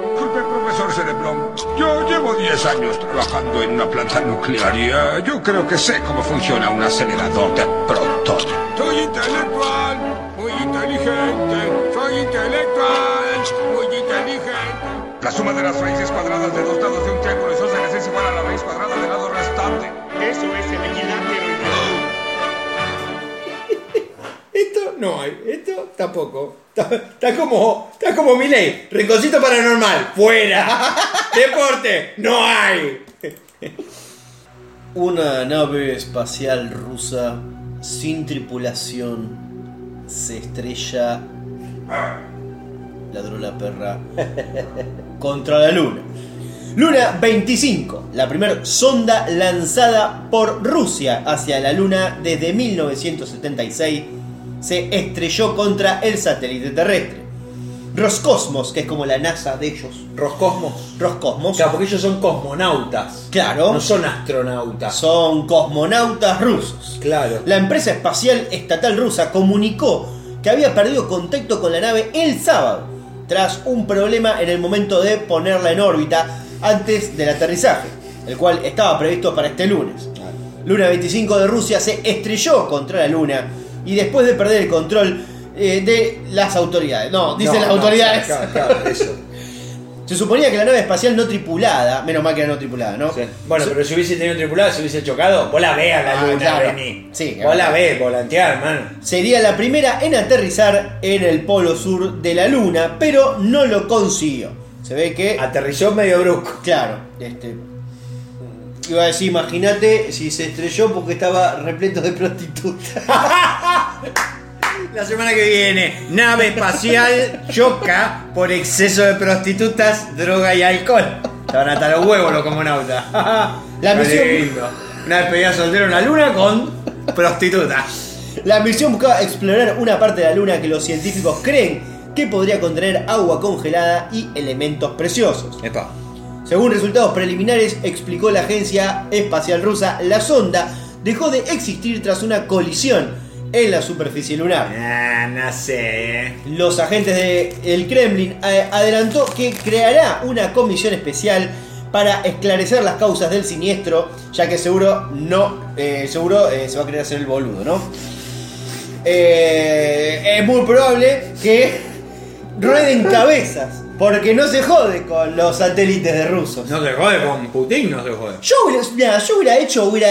Disculpe, profesor Cerebrón. Yo llevo 10 años trabajando en una planta nuclear y eh, yo creo que sé cómo funciona un acelerador de protón. Soy intelectual, muy inteligente. Soy intelectual, muy inteligente. La suma de las raíces cuadradas de dos lados de un triángulo isósceles es igual a la raíz cuadrada del lado restante. Eso es el equilátero, Esto no hay, esto tampoco. Está, está como, está como mi ley. Rinconcito paranormal, fuera. Deporte, no hay. Una nave espacial rusa sin tripulación se estrella. Ladró la perra. contra la Luna. Luna 25, la primera sonda lanzada por Rusia hacia la Luna desde 1976, se estrelló contra el satélite terrestre. Roscosmos, que es como la NASA de ellos. Roscosmos. Roscosmos. Claro, porque ellos son cosmonautas. Claro. No son astronautas. Son cosmonautas rusos. Claro. La empresa espacial estatal rusa comunicó que había perdido contacto con la nave el sábado, tras un problema en el momento de ponerla en órbita antes del aterrizaje, el cual estaba previsto para este lunes. Luna 25 de Rusia se estrelló contra la Luna y después de perder el control eh, de las autoridades. No, dicen No, las no, autoridades. Claro, claro, eso. Se suponía que la nave espacial no tripulada, menos mal que era no tripulada, ¿no? Sí. Bueno, pero si hubiese tenido tripulado, si hubiese chocado, vos la ves a la Ah, luna, claro. Sí, Vos la ves volantear, hermano. Sería la primera en aterrizar en el polo sur de la Luna, pero no lo consiguió. Se ve que, Aterrizó medio brusco. claro, este. Iba a decir, imagínate si se estrelló porque estaba repleto de prostitutas. La semana que viene, nave espacial choca por exceso de prostitutas, droga y alcohol. Estaban hasta los huevos los comunautas. La misión- lindo. Una despedida soltera en la luna con prostitutas. La misión buscaba explorar una parte de la Luna que los científicos creen que podría contener agua congelada y elementos preciosos. Epa. Según resultados preliminares, explicó la agencia espacial rusa, la sonda dejó de existir tras una colisión en la superficie lunar. Ah, no sé. eh. Los agentes del Kremlin eh, adelantó que creará una comisión especial para esclarecer las causas del siniestro, ya que seguro no, eh, seguro eh, se va a querer hacer el boludo, ¿no? Eh, es muy probable que rueden cabezas, porque no se jode con los satélites de rusos. No se jode con Putin, no se jode. Yo hubiera, mirá, yo hubiera hecho, hubiera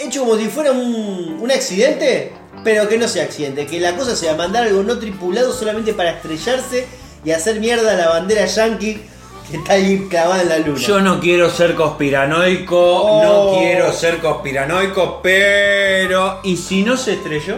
hecho como si fuera un, un accidente, pero que no sea accidente, que la cosa sea mandar algo no tripulado solamente para estrellarse y hacer mierda a la bandera yankee que está ahí clavada en la luna. Yo no quiero ser conspiranoico, Oh. no quiero ser conspiranoico, pero ¿y si no se estrelló?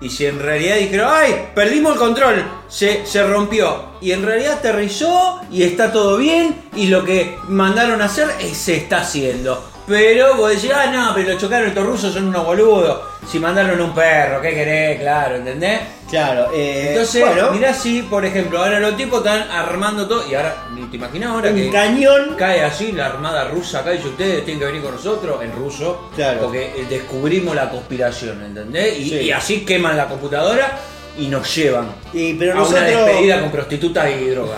Y si en realidad dijeron, ¡ay! Perdimos el control, se, se rompió. Y en realidad aterrizó y está todo bien y lo que mandaron a hacer se está haciendo. Pero vos decís, ah, no, pero lo chocaron estos rusos, son unos boludos. Si mandaron un perro, ¿qué querés? Claro, ¿entendés? Claro, eh, Entonces, bueno, mirá si, por ejemplo, ahora los tipos están armando todo. Y ahora, ¿te imaginas ahora que un cañón. cae así la armada rusa acá y dice ustedes tienen que venir con nosotros en ruso Claro. porque eh, descubrimos la conspiración ¿entendés? Y, Sí. y así queman la computadora y nos llevan Y, pero a nosotros, una despedida con prostitutas y droga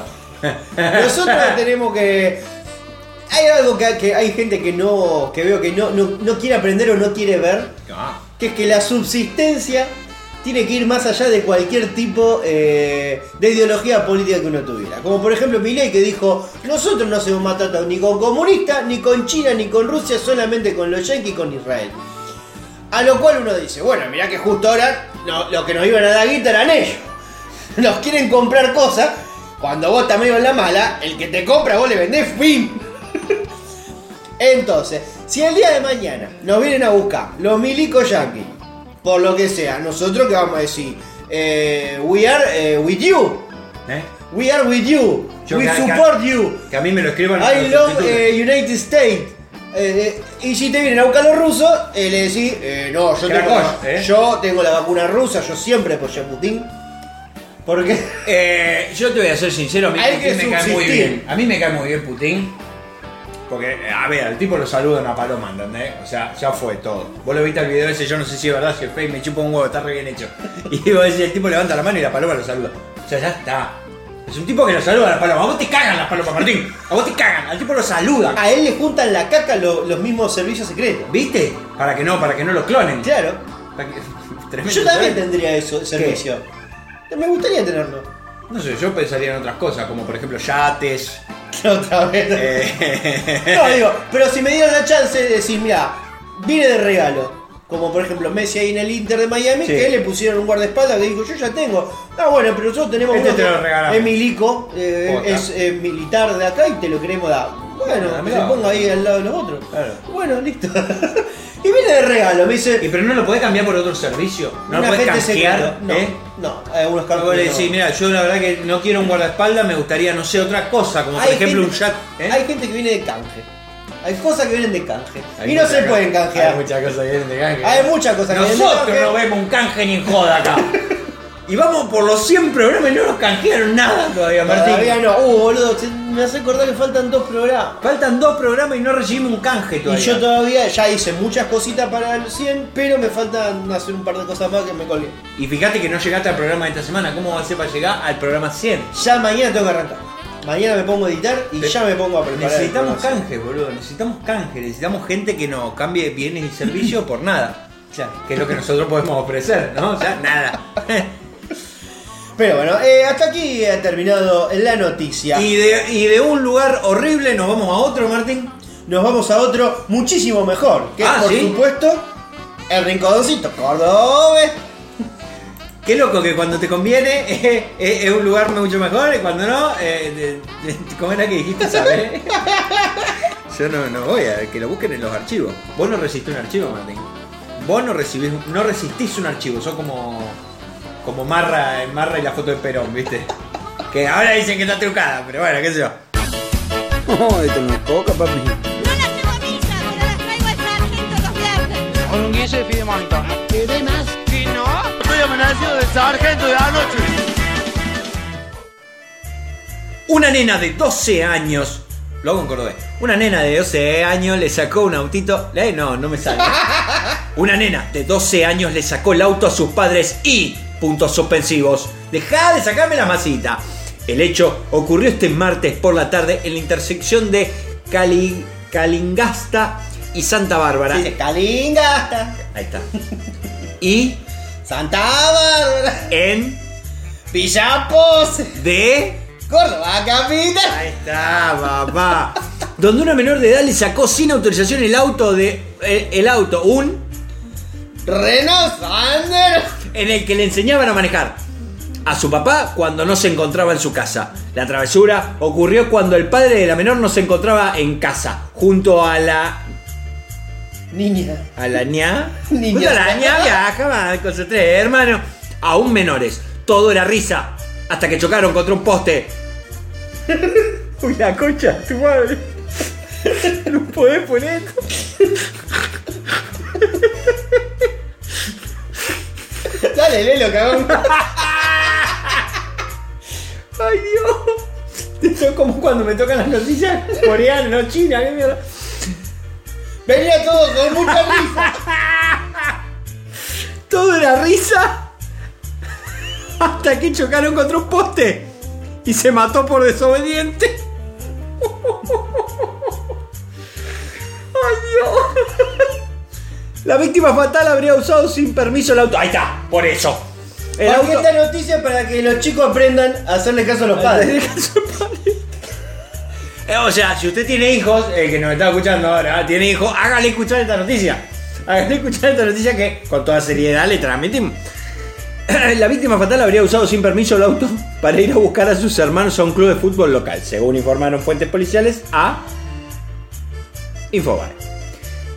nosotros tenemos que. Hay algo que, que hay gente que no. que veo que no, no, no quiere aprender o no quiere ver. Ah, que es que la subsistencia tiene que ir más allá de cualquier tipo eh, de ideología política que uno tuviera. Como por ejemplo Milei que dijo, nosotros no hacemos más trato ni con comunistas, ni con China, ni con Rusia, solamente con los yanquis y con Israel. A lo cual uno dice, bueno, mirá que justo ahora no, lo que nos iban a dar guita eran ellos. Nos quieren comprar cosas. Cuando vos medio en la mala, el que te compra vos le vendés fin. Entonces, si el día de mañana nos vienen a buscar los milicos yankees, por lo que sea, nosotros que vamos a decir, eh, we are eh, with you, ¿eh? we are with you, Yo we que- support you, que a mí me lo escriban I love eh, United States. Eh, eh, y si te vienen a buscar los rusos, eh, le decís, eh, no, yo tengo, ¿eh? yo tengo la vacuna rusa, yo siempre apoyé a Putin. Porque Eh, yo te voy a ser sincero, a mí Hay Putin que me cae muy bien. A mí me cae muy bien Putin. Porque, a ver, al tipo lo saluda una paloma, ¿entendés? O sea, ya fue todo. Vos lo viste el video ese, yo no sé si es verdad, si es fake, me chupa un huevo, está re bien hecho. Y vos decís, el tipo levanta la mano y la paloma lo saluda. O sea, ya está. Es un tipo que lo saluda a la paloma. A vos te cagan las palomas, Martín. A vos te cagan. Al tipo lo saluda. a él le juntan la caca lo- los mismos servicios secretos. ¿Viste? Para que no, para que no lo clonen. Claro. Para que- Tremendo, Yo también ¿sabes? tendría eso, servicio. Me gustaría tenerlo. No sé, yo pensaría en otras cosas, como por ejemplo yates. Otra vez. eh, No, digo, pero si me dieran la chance de decir, mira, viene de regalo. Como por ejemplo Messi ahí en el Inter de Miami, Sí. que le pusieron un guardaespaldas que dijo, yo ya tengo. Ah, bueno, pero nosotros tenemos Este te que lo regalamos. es milico, eh, es eh, militar de acá y te lo queremos dar. Bueno, que Dámelo. se ponga ahí al lado de los otros. Claro. Bueno, listo. y viene de regalo, me dice. y pero no lo podés cambiar por otro servicio. No lo podés canjear. No, ¿eh? no, hay algunos casos Vos le decís, mira, yo la verdad que no quiero un guardaespaldas, me gustaría, no sé, otra cosa, como por Hay ejemplo gente- un chat. ¿eh? Hay gente que viene de canje. Hay cosas que vienen de canje. Hay y no se pueden canjear. Hay muchas cosas que vienen de canje. Hay muchas cosas que vienen de Nosotros canje. no vemos un canje ni en joda acá. y vamos por los 100 programas y no nos canjearon nada todavía, Martín. Todavía no. Uh, boludo, me hace acordar que faltan dos programas. Faltan dos programas y no recibimos un canje Y todavía. yo todavía ya hice muchas cositas para el 100, pero me faltan hacer un par de cosas más que me colgué. Y fíjate que no llegaste al programa de esta semana. ¿Cómo va a ser para llegar al programa 100? Ya mañana tengo que arrancar. Mañana me pongo a editar y ya me pongo a preparar. Necesitamos canje, boludo. Necesitamos canje. Necesitamos gente que nos cambie bienes y servicios por nada. Claro. Que es lo que nosotros podemos ofrecer, ¿no? O sea, nada. Pero bueno, eh, hasta aquí ha terminado la noticia. y, de, y de un lugar horrible nos vamos a otro, Martín. Nos vamos a otro muchísimo mejor, que Ah, es por ¿sí? supuesto el rinconcito cordobés. Qué loco que cuando te conviene eh, eh, es un lugar mucho mejor y cuando no, eh, ¿cómo era que dijiste, sabes? Yo no, no voy a que lo busquen en los archivos. Vos no resistís un archivo, Martín. Vos no, recibís, no resistís un archivo, sos como, como Marra, Marra y la foto de Perón, ¿viste? Que ahora dicen que está trucada, pero bueno, qué sé yo. esto no es coca, papi. No las llevo a misa, pero las traigo al sargento los viernes. Con un guise de fidemonito. ¿Querés más? Si no, estoy amanecido del sargento de anoche. Una nena de 12 años, lo hago en cordobés. Una nena de 12 años le sacó un autito. Eh, no, no me sale. Una nena de 12 años le sacó el auto a sus padres y. Puntos suspensivos. Deja de sacarme la masita. El hecho ocurrió este martes por la tarde en la intersección de Cali- Calingasta y Santa Bárbara. Dice Calinga, Ahí está. Y Santa Bárbara, en Villapos, de. Córdoba capital. Ahí está, papá. Donde una menor de edad le sacó sin autorización el auto de. eh, el auto, un. Renault. En el que le enseñaban a manejar a su papá cuando no se encontraba en su casa. La travesura ocurrió cuando el padre de la menor no se encontraba en casa, junto a la. Niña. a la ña. Niña. Junto a la ña viaja, con sus tres hermanos. Aún menores. Todo era risa. Hasta que chocaron contra un poste. Uy, la concha, tu madre. No podés poner esto. Dale, Lelo, cabrón. Ay Dios. Esto es como cuando me tocan las noticias coreanas, no chinas, qué mierda. Venía todo con mucha risa. Todo era risa. Hasta que chocaron contra un poste. Y se mató por desobediente. Ay Dios. La víctima fatal habría usado sin permiso el auto. Ahí está, por eso. El ¿Por qué auto. esta noticia para que los chicos aprendan a hacerle caso a los padres? Eh, O sea, si usted tiene hijos, el que nos está escuchando ahora, tiene hijos, hágale escuchar esta noticia. Hágale escuchar esta noticia que con toda seriedad le transmitimos. La víctima fatal habría usado sin permiso el auto para ir a buscar a sus hermanos a un club de fútbol local, según informaron fuentes policiales a Infobae.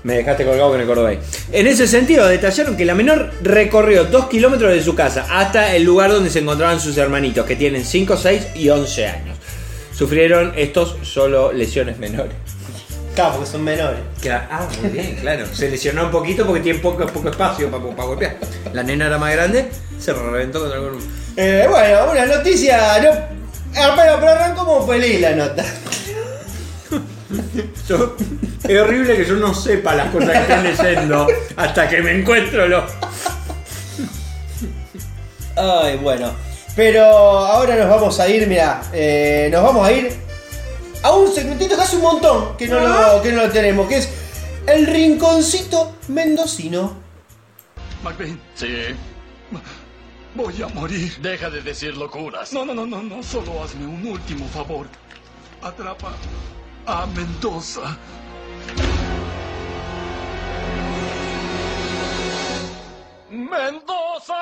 Me dejaste colgado con el cordobés. En ese sentido, detallaron que la menor recorrió 2 kilómetros de su casa hasta el lugar donde se encontraban sus hermanitos, que tienen 5, 6 y 11 años. Sufrieron estos solo lesiones menores. Claro, porque son menores. ah, muy bien, claro. Se lesionó un poquito porque tiene poco, poco espacio para, para golpear. La nena era más grande, se reventó contra el. Eh, bueno, una noticia. No, ah, pero, pero arrancó como feliz la nota. Yo- es horrible que yo no sepa las cosas que estoy leyendo hasta que me encuentro lo. Ay, bueno. Pero ahora nos vamos a ir, mira, eh, nos vamos a ir a un segmentito que hace un montón que no, lo, que no lo tenemos, que es el rinconcito mendocino. Malvin. Sí. Voy a morir. Deja de decir locuras. No, no, no, no, no. Solo hazme un último favor. Atrapa a Mendoza. ¡Mendoza!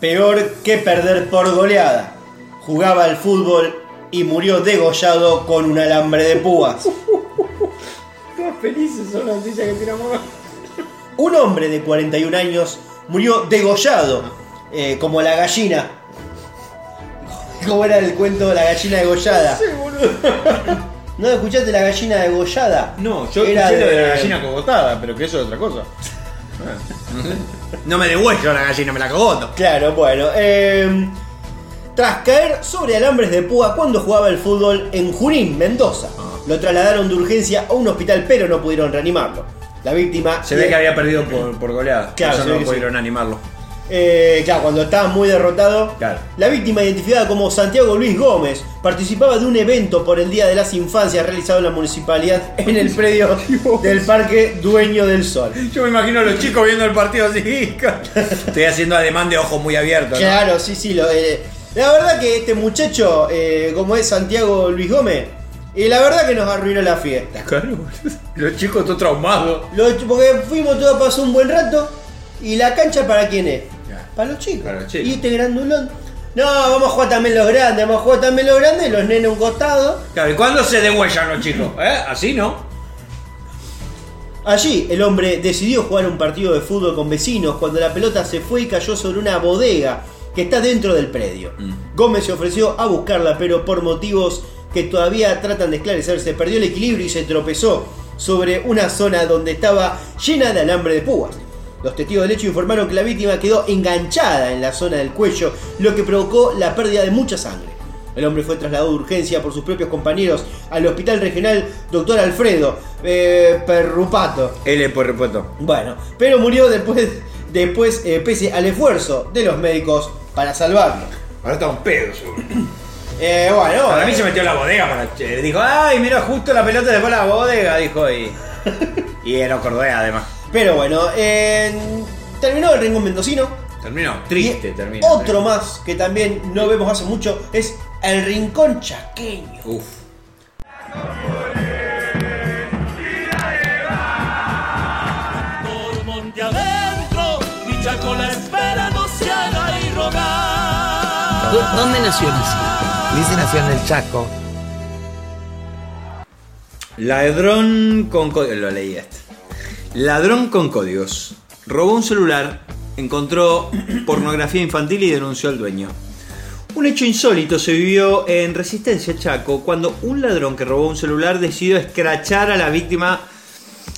Peor que perder por goleada. Jugaba al fútbol y murió degollado con un alambre de púas. Todas felices son las noticias que tiramos. Un hombre de 41 años murió degollado, eh, como la gallina. ¿Cómo era el cuento de la gallina degollada? ¿No escuchaste la gallina degollada? No, yo Era escuché lo de de- la gallina cogotada, pero que eso es otra cosa. No me degüello la gallina, me la cogoto. Claro, bueno. eh, tras caer sobre alambres de púa cuando jugaba el fútbol en Junín, Mendoza. Ah. Lo trasladaron de urgencia a un hospital, pero no pudieron reanimarlo. La víctima. Se ve que había perdido por, por goleada. Claro, no pudieron animarlo. Eh, claro, cuando estaba muy derrotado. Claro. La víctima, identificada como Santiago Luis Gómez, participaba de un evento por el Día de las Infancias realizado en la municipalidad en el predio del Parque Dueño del Sol. Yo me imagino a los chicos viendo el partido así. Estoy haciendo ademán de ojos muy abiertos. ¿no? Claro, sí, sí. Lo, eh, la verdad que este muchacho, eh, como es Santiago Luis Gómez, y la verdad que nos arruinó la fiesta. Claro, los chicos todos traumados. Porque fuimos todos a pasar un buen rato. ¿Y la cancha para quién es? Para los chicos. Para los chicos. Y este grandulón. No, vamos a jugar también los grandes, vamos a jugar también los grandes, los nenes a un costado. Claro, ¿y cuándo se degüellan los chicos? ¿Eh? Así no. Allí el hombre decidió jugar un partido de fútbol con vecinos cuando la pelota se fue y cayó sobre una bodega que está dentro del predio. Gómez se ofreció a buscarla, pero por motivos que todavía tratan de esclarecerse, perdió el equilibrio y se tropezó sobre una zona donde estaba llena de alambre de púas. Los testigos del hecho informaron que la víctima quedó enganchada en la zona del cuello, lo que provocó la pérdida de mucha sangre. El hombre fue trasladado de urgencia por sus propios compañeros al hospital regional Dr. Alfredo eh, Perrupato. L por repuesto. Bueno, pero murió después, después eh, pese al esfuerzo de los médicos para salvarlo. Ahora está un pedo, seguro. Eh, bueno, Para mí eh, se metió en la bodega para. eh, Dijo, ay, mira, justo la pelota a la bodega, dijo y. Y era cordea además. Pero bueno, eh, terminó el rincón mendocino. Terminó, triste, terminó. Otro más que también no vemos hace mucho es el rincón chaqueño. Uf. Por monte adentro, mi chaco la espera, no se haga y rogar. ¿Dó- ¿Dónde nació Lizzie? Lizzie nació en el Chaco. Ladrón con. Lo leí este. Ladrón con códigos. Robó un celular, encontró pornografía infantil y denunció al dueño. Un hecho insólito se vivió en Resistencia Chaco cuando un ladrón que robó un celular decidió escrachar a la víctima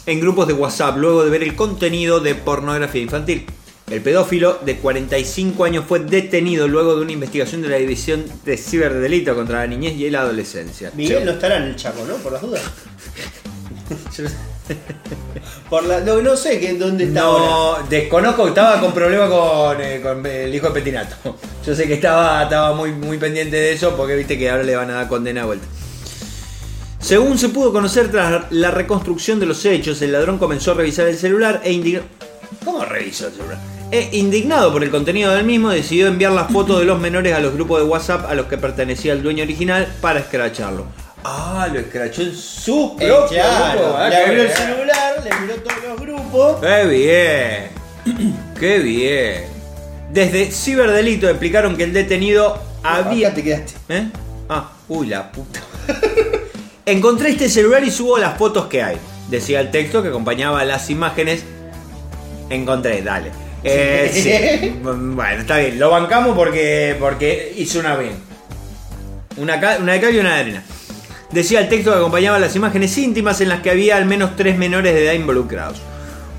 en grupos de WhatsApp luego de ver el contenido de pornografía infantil. El pedófilo de 45 años fue detenido luego de una investigación de la División de Ciberdelito contra la Niñez y la Adolescencia. Miguel no estará en el Chaco, ¿no? Por las dudas. Por la, no, no sé que, dónde está ahora. No, desconozco, estaba con problema con, eh, con el hijo de Petinato. Yo sé que estaba, estaba muy, muy pendiente de eso porque viste que ahora le van a dar condena de vuelta. Según se pudo conocer tras la reconstrucción de los hechos, el ladrón comenzó a revisar el celular e indignado. ¿Cómo revisó el celular? E indignado por el contenido del mismo, decidió enviar las fotos de los menores a los grupos de WhatsApp a los que pertenecía el dueño original para escracharlo. Ah, lo escrachó en su Eh, propio claro, grupo, ah, le abrió el celular, le miró todos los grupos. ¡Qué bien! ¡Qué bien! Desde Ciberdelito explicaron que el detenido había. Acá te quedaste. ¿Eh? Ah, uy, la puta. Encontré este celular y subo las fotos que hay. Decía el texto que acompañaba las imágenes. Encontré, dale. Eh, sí. Bueno, está bien. Lo bancamos porque, porque hizo una bien. Una, una de cal y una de arena. Decía el texto que acompañaba las imágenes íntimas en las que había al menos tres menores de edad involucrados.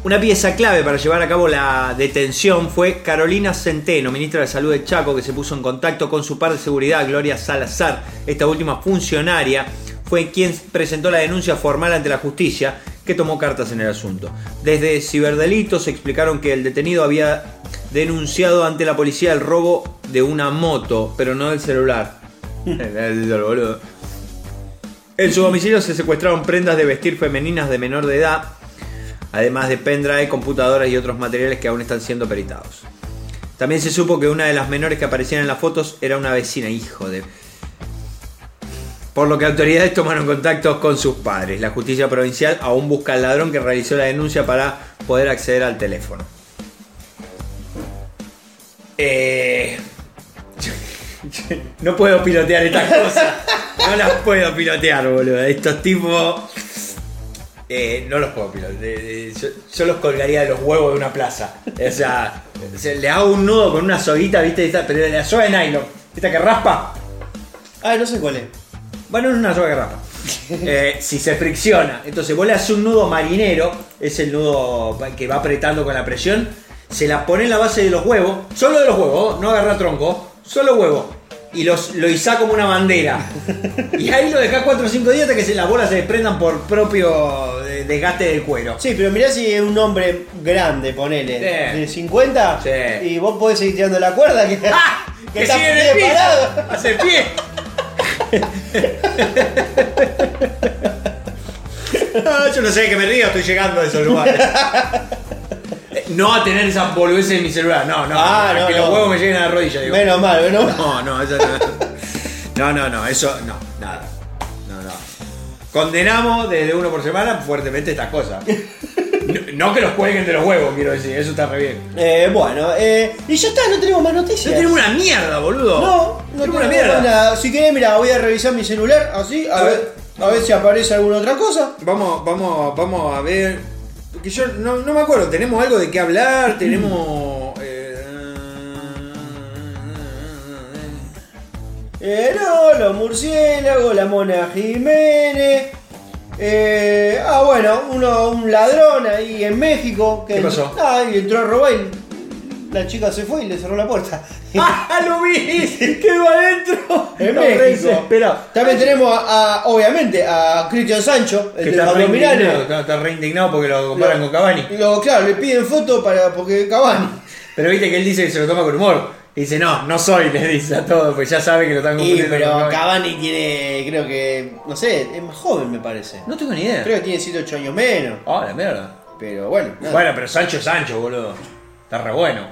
Una pieza clave para llevar a cabo la detención fue Carolina Centeno, ministra de Salud de Chaco, que se puso en contacto con su par de seguridad, Gloria Salazar. Esta última funcionaria fue quien presentó la denuncia formal ante la justicia, que tomó cartas en el asunto. Desde Ciberdelitos explicaron que el detenido había denunciado ante la policía el robo de una moto, pero no del celular. El boludo. En su domicilio se secuestraron prendas de vestir femeninas de menor de edad, además de pendrive, computadoras y otros materiales que aún están siendo peritados. También se supo que una de las menores que aparecían en las fotos era una vecina, hijo de... Por lo que autoridades tomaron contacto con sus padres. La justicia provincial aún busca al ladrón que realizó la denuncia para poder acceder al teléfono. Eh, no puedo pilotear estas cosas. No las puedo pilotear, boludo. Estos tipos. eh, no los puedo pilotear. Eh, Yo, yo los colgaría de los huevos de una plaza. O sea, se- le hago un nudo con una soguita, ¿viste? Esta- Pero la soga de nylon. ¿Esta que raspa? Ah, no sé cuál es. Bueno, no es una soga que raspa. Eh, si se fricciona, entonces vos le haces un nudo marinero, es el nudo que va apretando con la presión, se la pone en la base de los huevos, solo de los huevos, no agarra tronco, solo huevo, y los, lo izá como una bandera. Y ahí lo dejás 4 o 5 días hasta que se, las bolas se desprendan por propio eh, desgaste del cuero. Sí, pero mirá si es un hombre grande, ponele, Sí. de 50, Sí. y vos podés seguir tirando la cuerda que, ¡Ah! que ¡Que está sigue en el bien piso! parado. ¡Hace pie! Ah, yo no sé de qué me río, estoy llegando a esos lugares. No a tener esas boludeces en mi celular, no, no. Ah, no, que no. los huevos me lleguen a la rodilla, digo. Menos mal, menos mal. No, no, eso no. No, no, no, eso no, nada. No, no. Condenamos desde uno por semana fuertemente estas cosas. No, no que los cuelguen de los huevos, quiero decir, eso está re bien. Eh, bueno, eh, y ya está, no tenemos más noticias. No tenemos una mierda, boludo. No, no tenemos una mierda. nada. Si querés, mira, voy a revisar mi celular, así, a, A ver, ver. a ver si aparece alguna otra cosa. Vamos, vamos, vamos a ver. Que yo no, no me acuerdo, tenemos algo de qué hablar, tenemos. eh, Eh, no, los murciélagos, la mona Jiménez. Eh, ah, bueno, uno, un ladrón ahí en México. Que ¿Qué pasó? Ah, y entró a robar la chica se fue y le cerró la puerta. ¡Ah, lo vi! ¡Quedó adentro! En No, México. También tenemos, a, a- obviamente, a Cristian Sancho, el Que está re indignado, está, re indignado porque lo comparan con Cavani. Lo- claro, le piden foto para porque Cavani. Pero viste que él dice que se lo toma con humor. Y dice, no, no soy, le dice a todo, pues ya sabe que lo están confundiendo pero con Cavani. Cavani tiene, creo que, no sé, es más joven me parece. No tengo ni idea. Creo que tiene 7 8 años menos. Ah, la mierda. Pero bueno. nada. Bueno, pero Sancho es Sancho, boludo. Está re bueno.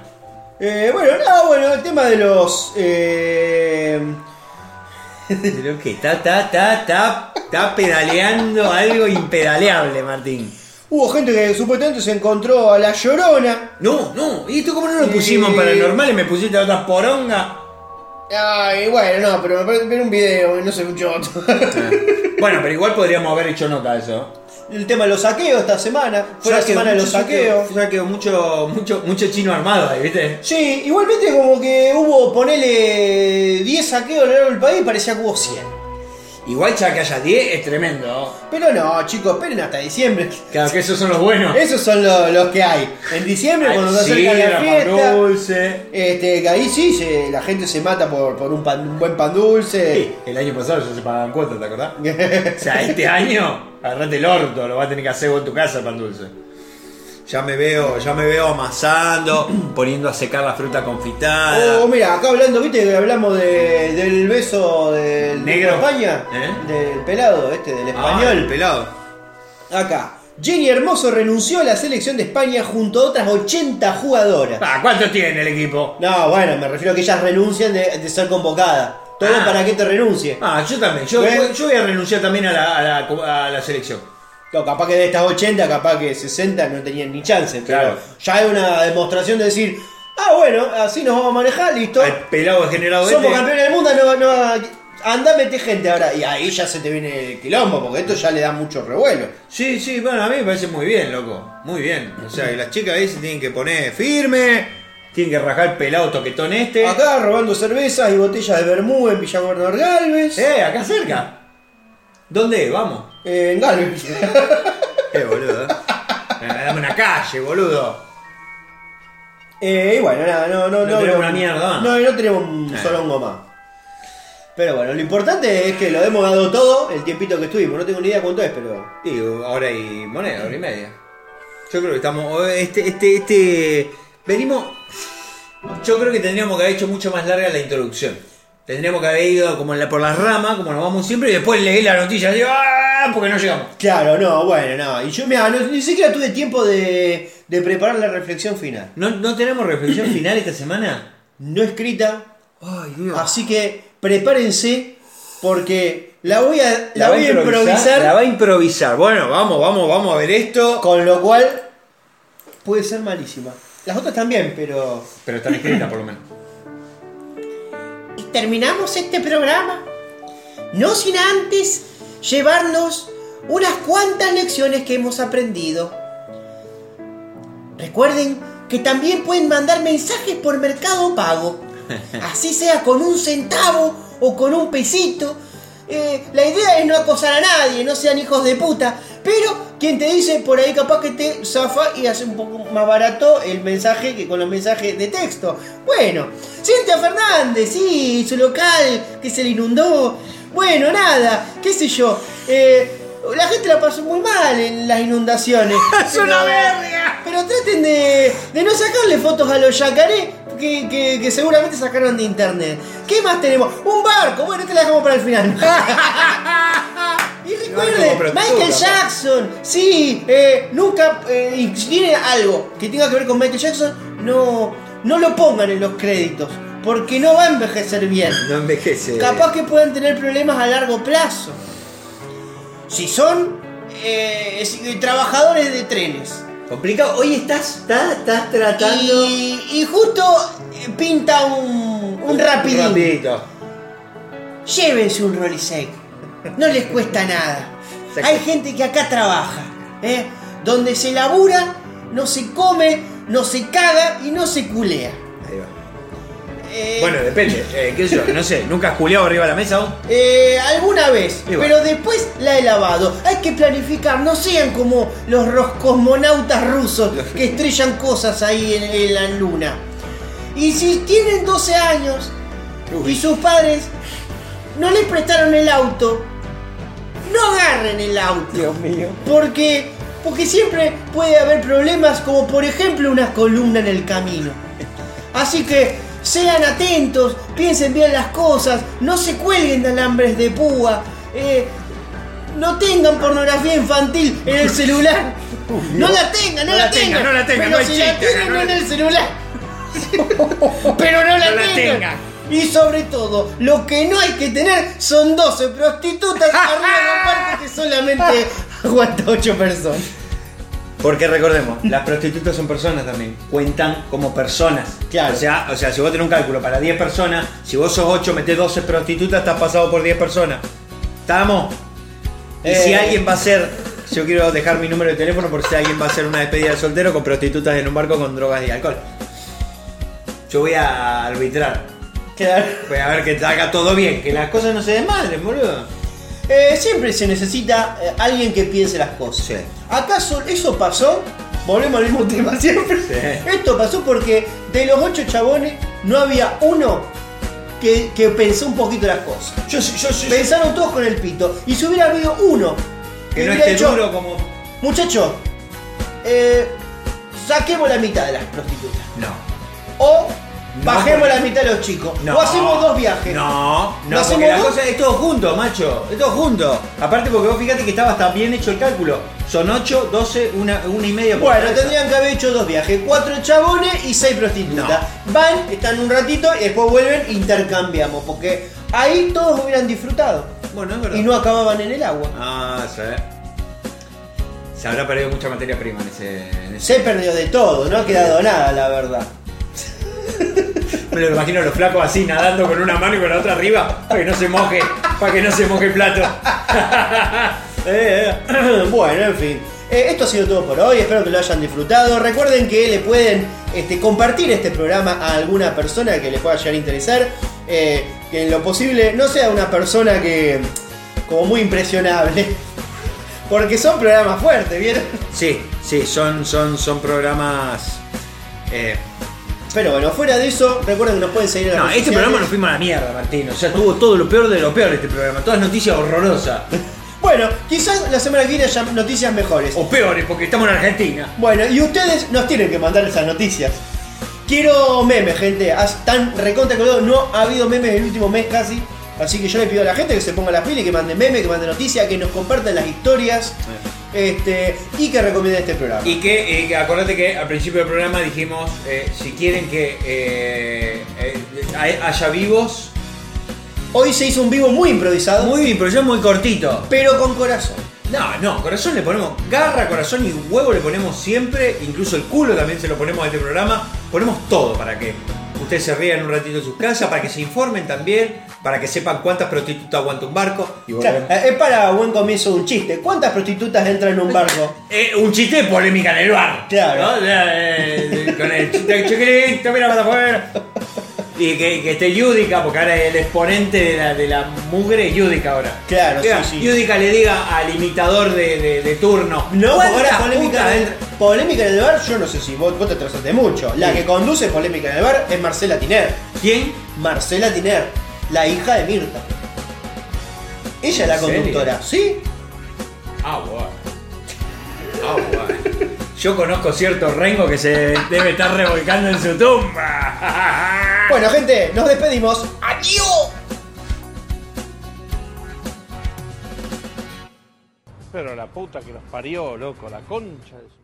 Eh, bueno, nada, bueno, el tema de los. Eh, Pero que está, está, está, está, está pedaleando algo impedaleable, Martín. hubo gente que supuestamente se encontró a la llorona. No, no, ¿y esto cómo no lo pusimos en paranormal y me pusiste a otra poronga? Ay, bueno, no, pero me parece ver un video, no sé mucho. Bueno, pero igual podríamos haber hecho nota de eso. El tema de los saqueos esta semana. Fue la semana de los saqueos. Ya quedó mucho, mucho, mucho chino armado ahí, ¿viste? Sí, igualmente como que hubo, ponele 10 saqueos a lo largo del país y parecía que hubo 100. Igual ya que haya 10 es tremendo. Pero no, chicos, esperen hasta diciembre. Claro que esos son los buenos. Esos son lo- los que hay. En diciembre, Ay, cuando se sí, acerca la fiesta, dulce. este, que ahí sí, se- la gente se mata por, por un, pan- un buen pan dulce. Sí, el año pasado ya se pagaban cuotas, ¿te acordás? O sea, este año, agarrate el orto, lo vas a tener que hacer vos en tu casa, el pan dulce. Ya me veo, ya me veo amasando, poniendo a secar la fruta confitada. Oh, mira, acá hablando, viste que hablamos de- del beso del Negro. de España, ¿Eh? del pelado, este, del Ah, español. el pelado. Acá. Jenny Hermoso renunció a la selección de España junto a otras 80 jugadoras. Ah, ¿cuánto tiene el equipo? No, bueno, me refiero a que ellas renuncian de, de ser convocadas. Todo Ah. para que te renuncie. Ah, yo también. Yo, ¿Ves? yo voy a renunciar también a la, a la- a la selección. No, capaz que de estas 80, capaz que 60 no tenían ni chance. Pero Claro. ya hay una demostración de decir, ah, bueno, así nos vamos a manejar, listo. El pelado degenerado Somos este. campeones del mundo, no, no, anda mete gente ahora. Y ahí ya se te viene el quilombo, porque esto ya le da mucho revuelo. Sí, sí, bueno, a mí me parece muy bien, loco. Muy bien. O sea, que las chicas ahí se tienen que poner firme, tienen que rajar el pelado toquetón este. Acá robando cervezas y botellas de vermú en Villa Gobernador Galvez. Eh, acá cerca. ¿Dónde? Vamos. En Galvez. Eh, boludo. Dame una calle, boludo. Eh, y bueno, nada, no, no, No tenemos una mierda. No, no tenemos un Eh. solo hongo más. Pero bueno, lo importante es que lo hemos dado todo el tiempito que estuvimos. No tengo ni idea cuánto es, pero. Y hora y moneda, hora y media. Yo creo que estamos. Este, este, este. Venimos. Yo creo que tendríamos que haber hecho mucho más larga la introducción. Tendríamos que haber ido como en la- por las ramas, como nos vamos siempre, y después leí la noticia y digo, ¡ah! porque no llegamos. Claro, no, bueno, no. Y yo, mira, no- ni siquiera tuve tiempo de, de preparar la reflexión final. ¿No, no tenemos reflexión final esta semana? No escrita, Ay, Dios. así que prepárense porque la voy a, la voy a improvisar, La va a improvisar. Bueno, vamos, vamos, vamos a ver esto. con lo cual puede ser malísima. Las otras también, pero... Pero están escritas por lo menos. Terminamos este programa, no sin antes llevarnos unas cuantas lecciones que hemos aprendido. Recuerden que también pueden mandar mensajes por Mercado Pago, así sea con un centavo o con un pesito. Eh, la idea es no acosar a nadie, no sean hijos de puta, pero quien te dice por ahí capaz que te zafa y hace un poco más barato el mensaje que con los mensajes de texto. Bueno, Cintia Fernández, sí, su local que se le inundó. Bueno, nada, qué sé yo. eh, la gente la pasó muy mal en las inundaciones. ¡Es una verga! Pero traten de, de no sacarle fotos a los yacaré que, que- que seguramente sacaron de internet. ¿Qué más tenemos? Un barco. Bueno, este la dejamos para el final. y recuerde, Michael. Jackson. Sí, eh, nunca. eh, tiene algo que tenga que ver con Michael Jackson, no, no lo pongan en los créditos. Porque no va a envejecer bien. No envejece. Capaz que puedan tener problemas a largo plazo. Si son eh, trabajadores de trenes. Complicado. Hoy estás, estás, estás tratando. Y, y justo eh, pinta un, un. Rapidito. Llévense un Rolisec. No les cuesta nada. Hay gente que acá trabaja. ¿eh? Donde se labura, no se come, no se caga y no se culea. Ahí va. Eh, Bueno, depende. Eh, ¿Qué sé yo? No sé. ¿Nunca has culeado arriba de la mesa? Eh, alguna vez, pero después la he lavado. Hay que planificar, no sean como los cosmonautas rusos que estrellan cosas ahí en, en la luna. Y si tienen 12 años y sus padres no les prestaron el auto, no agarren el auto. Dios mío. Porque, porque siempre puede haber problemas como por ejemplo una columna en el camino. Así que sean atentos, piensen bien las cosas, no se cuelguen de alambres de púa, eh, no tengan pornografía infantil en el celular. No la tengan, no, la, tengan, no la tengan, Pero no hay si la tienen no la- en el celular. Pero no la, No la tengan. Y sobre todo, lo que no hay que tener son 12 prostitutas arriba de un barco que solamente aguanta 8 personas. Porque recordemos, las prostitutas son personas también. Cuentan como personas. Claro. O sea, o sea, si vos tenés un cálculo para 10 personas, si vos sos 8, metés 12 prostitutas, estás pasado por 10 personas. ¿Estamos? Y si Eh. alguien va a hacer. Yo quiero dejar mi número de teléfono por si alguien va a hacer una despedida de soltero con prostitutas en un barco con drogas y alcohol. Yo voy a arbitrar. Claro. Voy a ver que haga todo bien, que las cosas no se desmadren, boludo. Eh, siempre se necesita eh, alguien que piense las cosas. Sí. ¿Acaso eso pasó? Volvemos al mismo tema siempre. Sí. Esto pasó porque de los ocho chabones no había uno que, que pensó un poquito las cosas. Yo, yo, yo, Pensaron todos con el pito. Y si hubiera habido uno que no esté dicho, duro como. Muchacho, eh, saquemos la mitad de las prostitutas. No. O bajemos la mitad de los chicos. No. O hacemos dos viajes. No, ¿No porque la dos? cosa es todo junto, macho. Es todo junto. Aparte porque vos fíjate que estaba hasta bien hecho el cálculo. Son 8, 12, una, una y media por Bueno, cabeza. tendrían que haber hecho dos viajes, cuatro chabones y seis prostitutas. Van, están un ratito y después vuelven e intercambiamos, porque ahí todos hubieran disfrutado Bueno, es verdad. y no acababan en el agua. Ah, sí. Se habrá perdido mucha materia prima en ese. en ese- Se perdió de todo, no ha quedado nada, la verdad. Me lo imagino a los flacos así nadando con una mano y con la otra arriba para que no se moje, para que no se moje el plato. Eh, eh. bueno, en fin. Eh, esto ha sido todo por hoy, espero que lo hayan disfrutado. Recuerden que le pueden este, compartir este programa a alguna persona que les pueda llegar a interesar. Eh, que en lo posible no sea una persona que como muy impresionable. Porque son programas fuertes, ¿vieron? Sí, sí, son, son, son programas. Pero bueno, fuera de eso, recuerden que nos pueden seguir en las No, redes este sociales. programa nos fuimos a la mierda, Martín. O sea, tuvo todo lo peor de lo peor este programa. Todas noticias horrorosas. Bueno, quizás la semana que viene haya noticias mejores. O peores, porque estamos en Argentina. Bueno, y ustedes nos tienen que mandar esas noticias. Quiero memes, gente. Tan recontra colgado. No ha habido memes el último mes casi. Así que yo le pido a la gente que se ponga las pilas, y que mande memes, que mande noticias, que nos compartan las historias. Este, y que recomienden este programa. Y que, eh, que acordate que al principio del programa dijimos, eh, si quieren que eh, hay- haya vivos, Hoy se hizo un vivo muy improvisado, muy ya muy cortito. pero con corazón. No, no, corazón le ponemos garra, corazón y huevo le ponemos siempre, incluso el culo también se lo ponemos a este programa. Ponemos todo para que ustedes se rían un ratito en sus casas, para que se informen también, para que sepan cuántas prostitutas aguanta un barco. Y es para buen comienzo un chiste. ¿Cuántas prostitutas entran en un barco? Eh, un chiste de polémica en el bar. Claro. eh, con el chiste chiquilito, mira para afuera. Y que, que esté Yudica, porque ahora el exponente de la, de la mugre es Yudica ahora. Claro, Diga, sí, sí. Yudica le diga al imitador de, de- de turno. No, porque ¿cuántas ahora polémica, en entra- polémica en el bar, yo no sé si vos, vos te atrasaste mucho. La Sí. que conduce polémica en el bar es Marcela Tiner. ¿Quién? Marcela Tiner, la hija de Mirta. Ella es la ¿En serio? conductora, ¿sí? Ah, bueno. Ah, bueno. Yo conozco cierto rengo que se debe estar revolcando en su tumba. Bueno, gente, nos despedimos. ¡Adiós! Pero la puta que los parió, loco, la concha de su...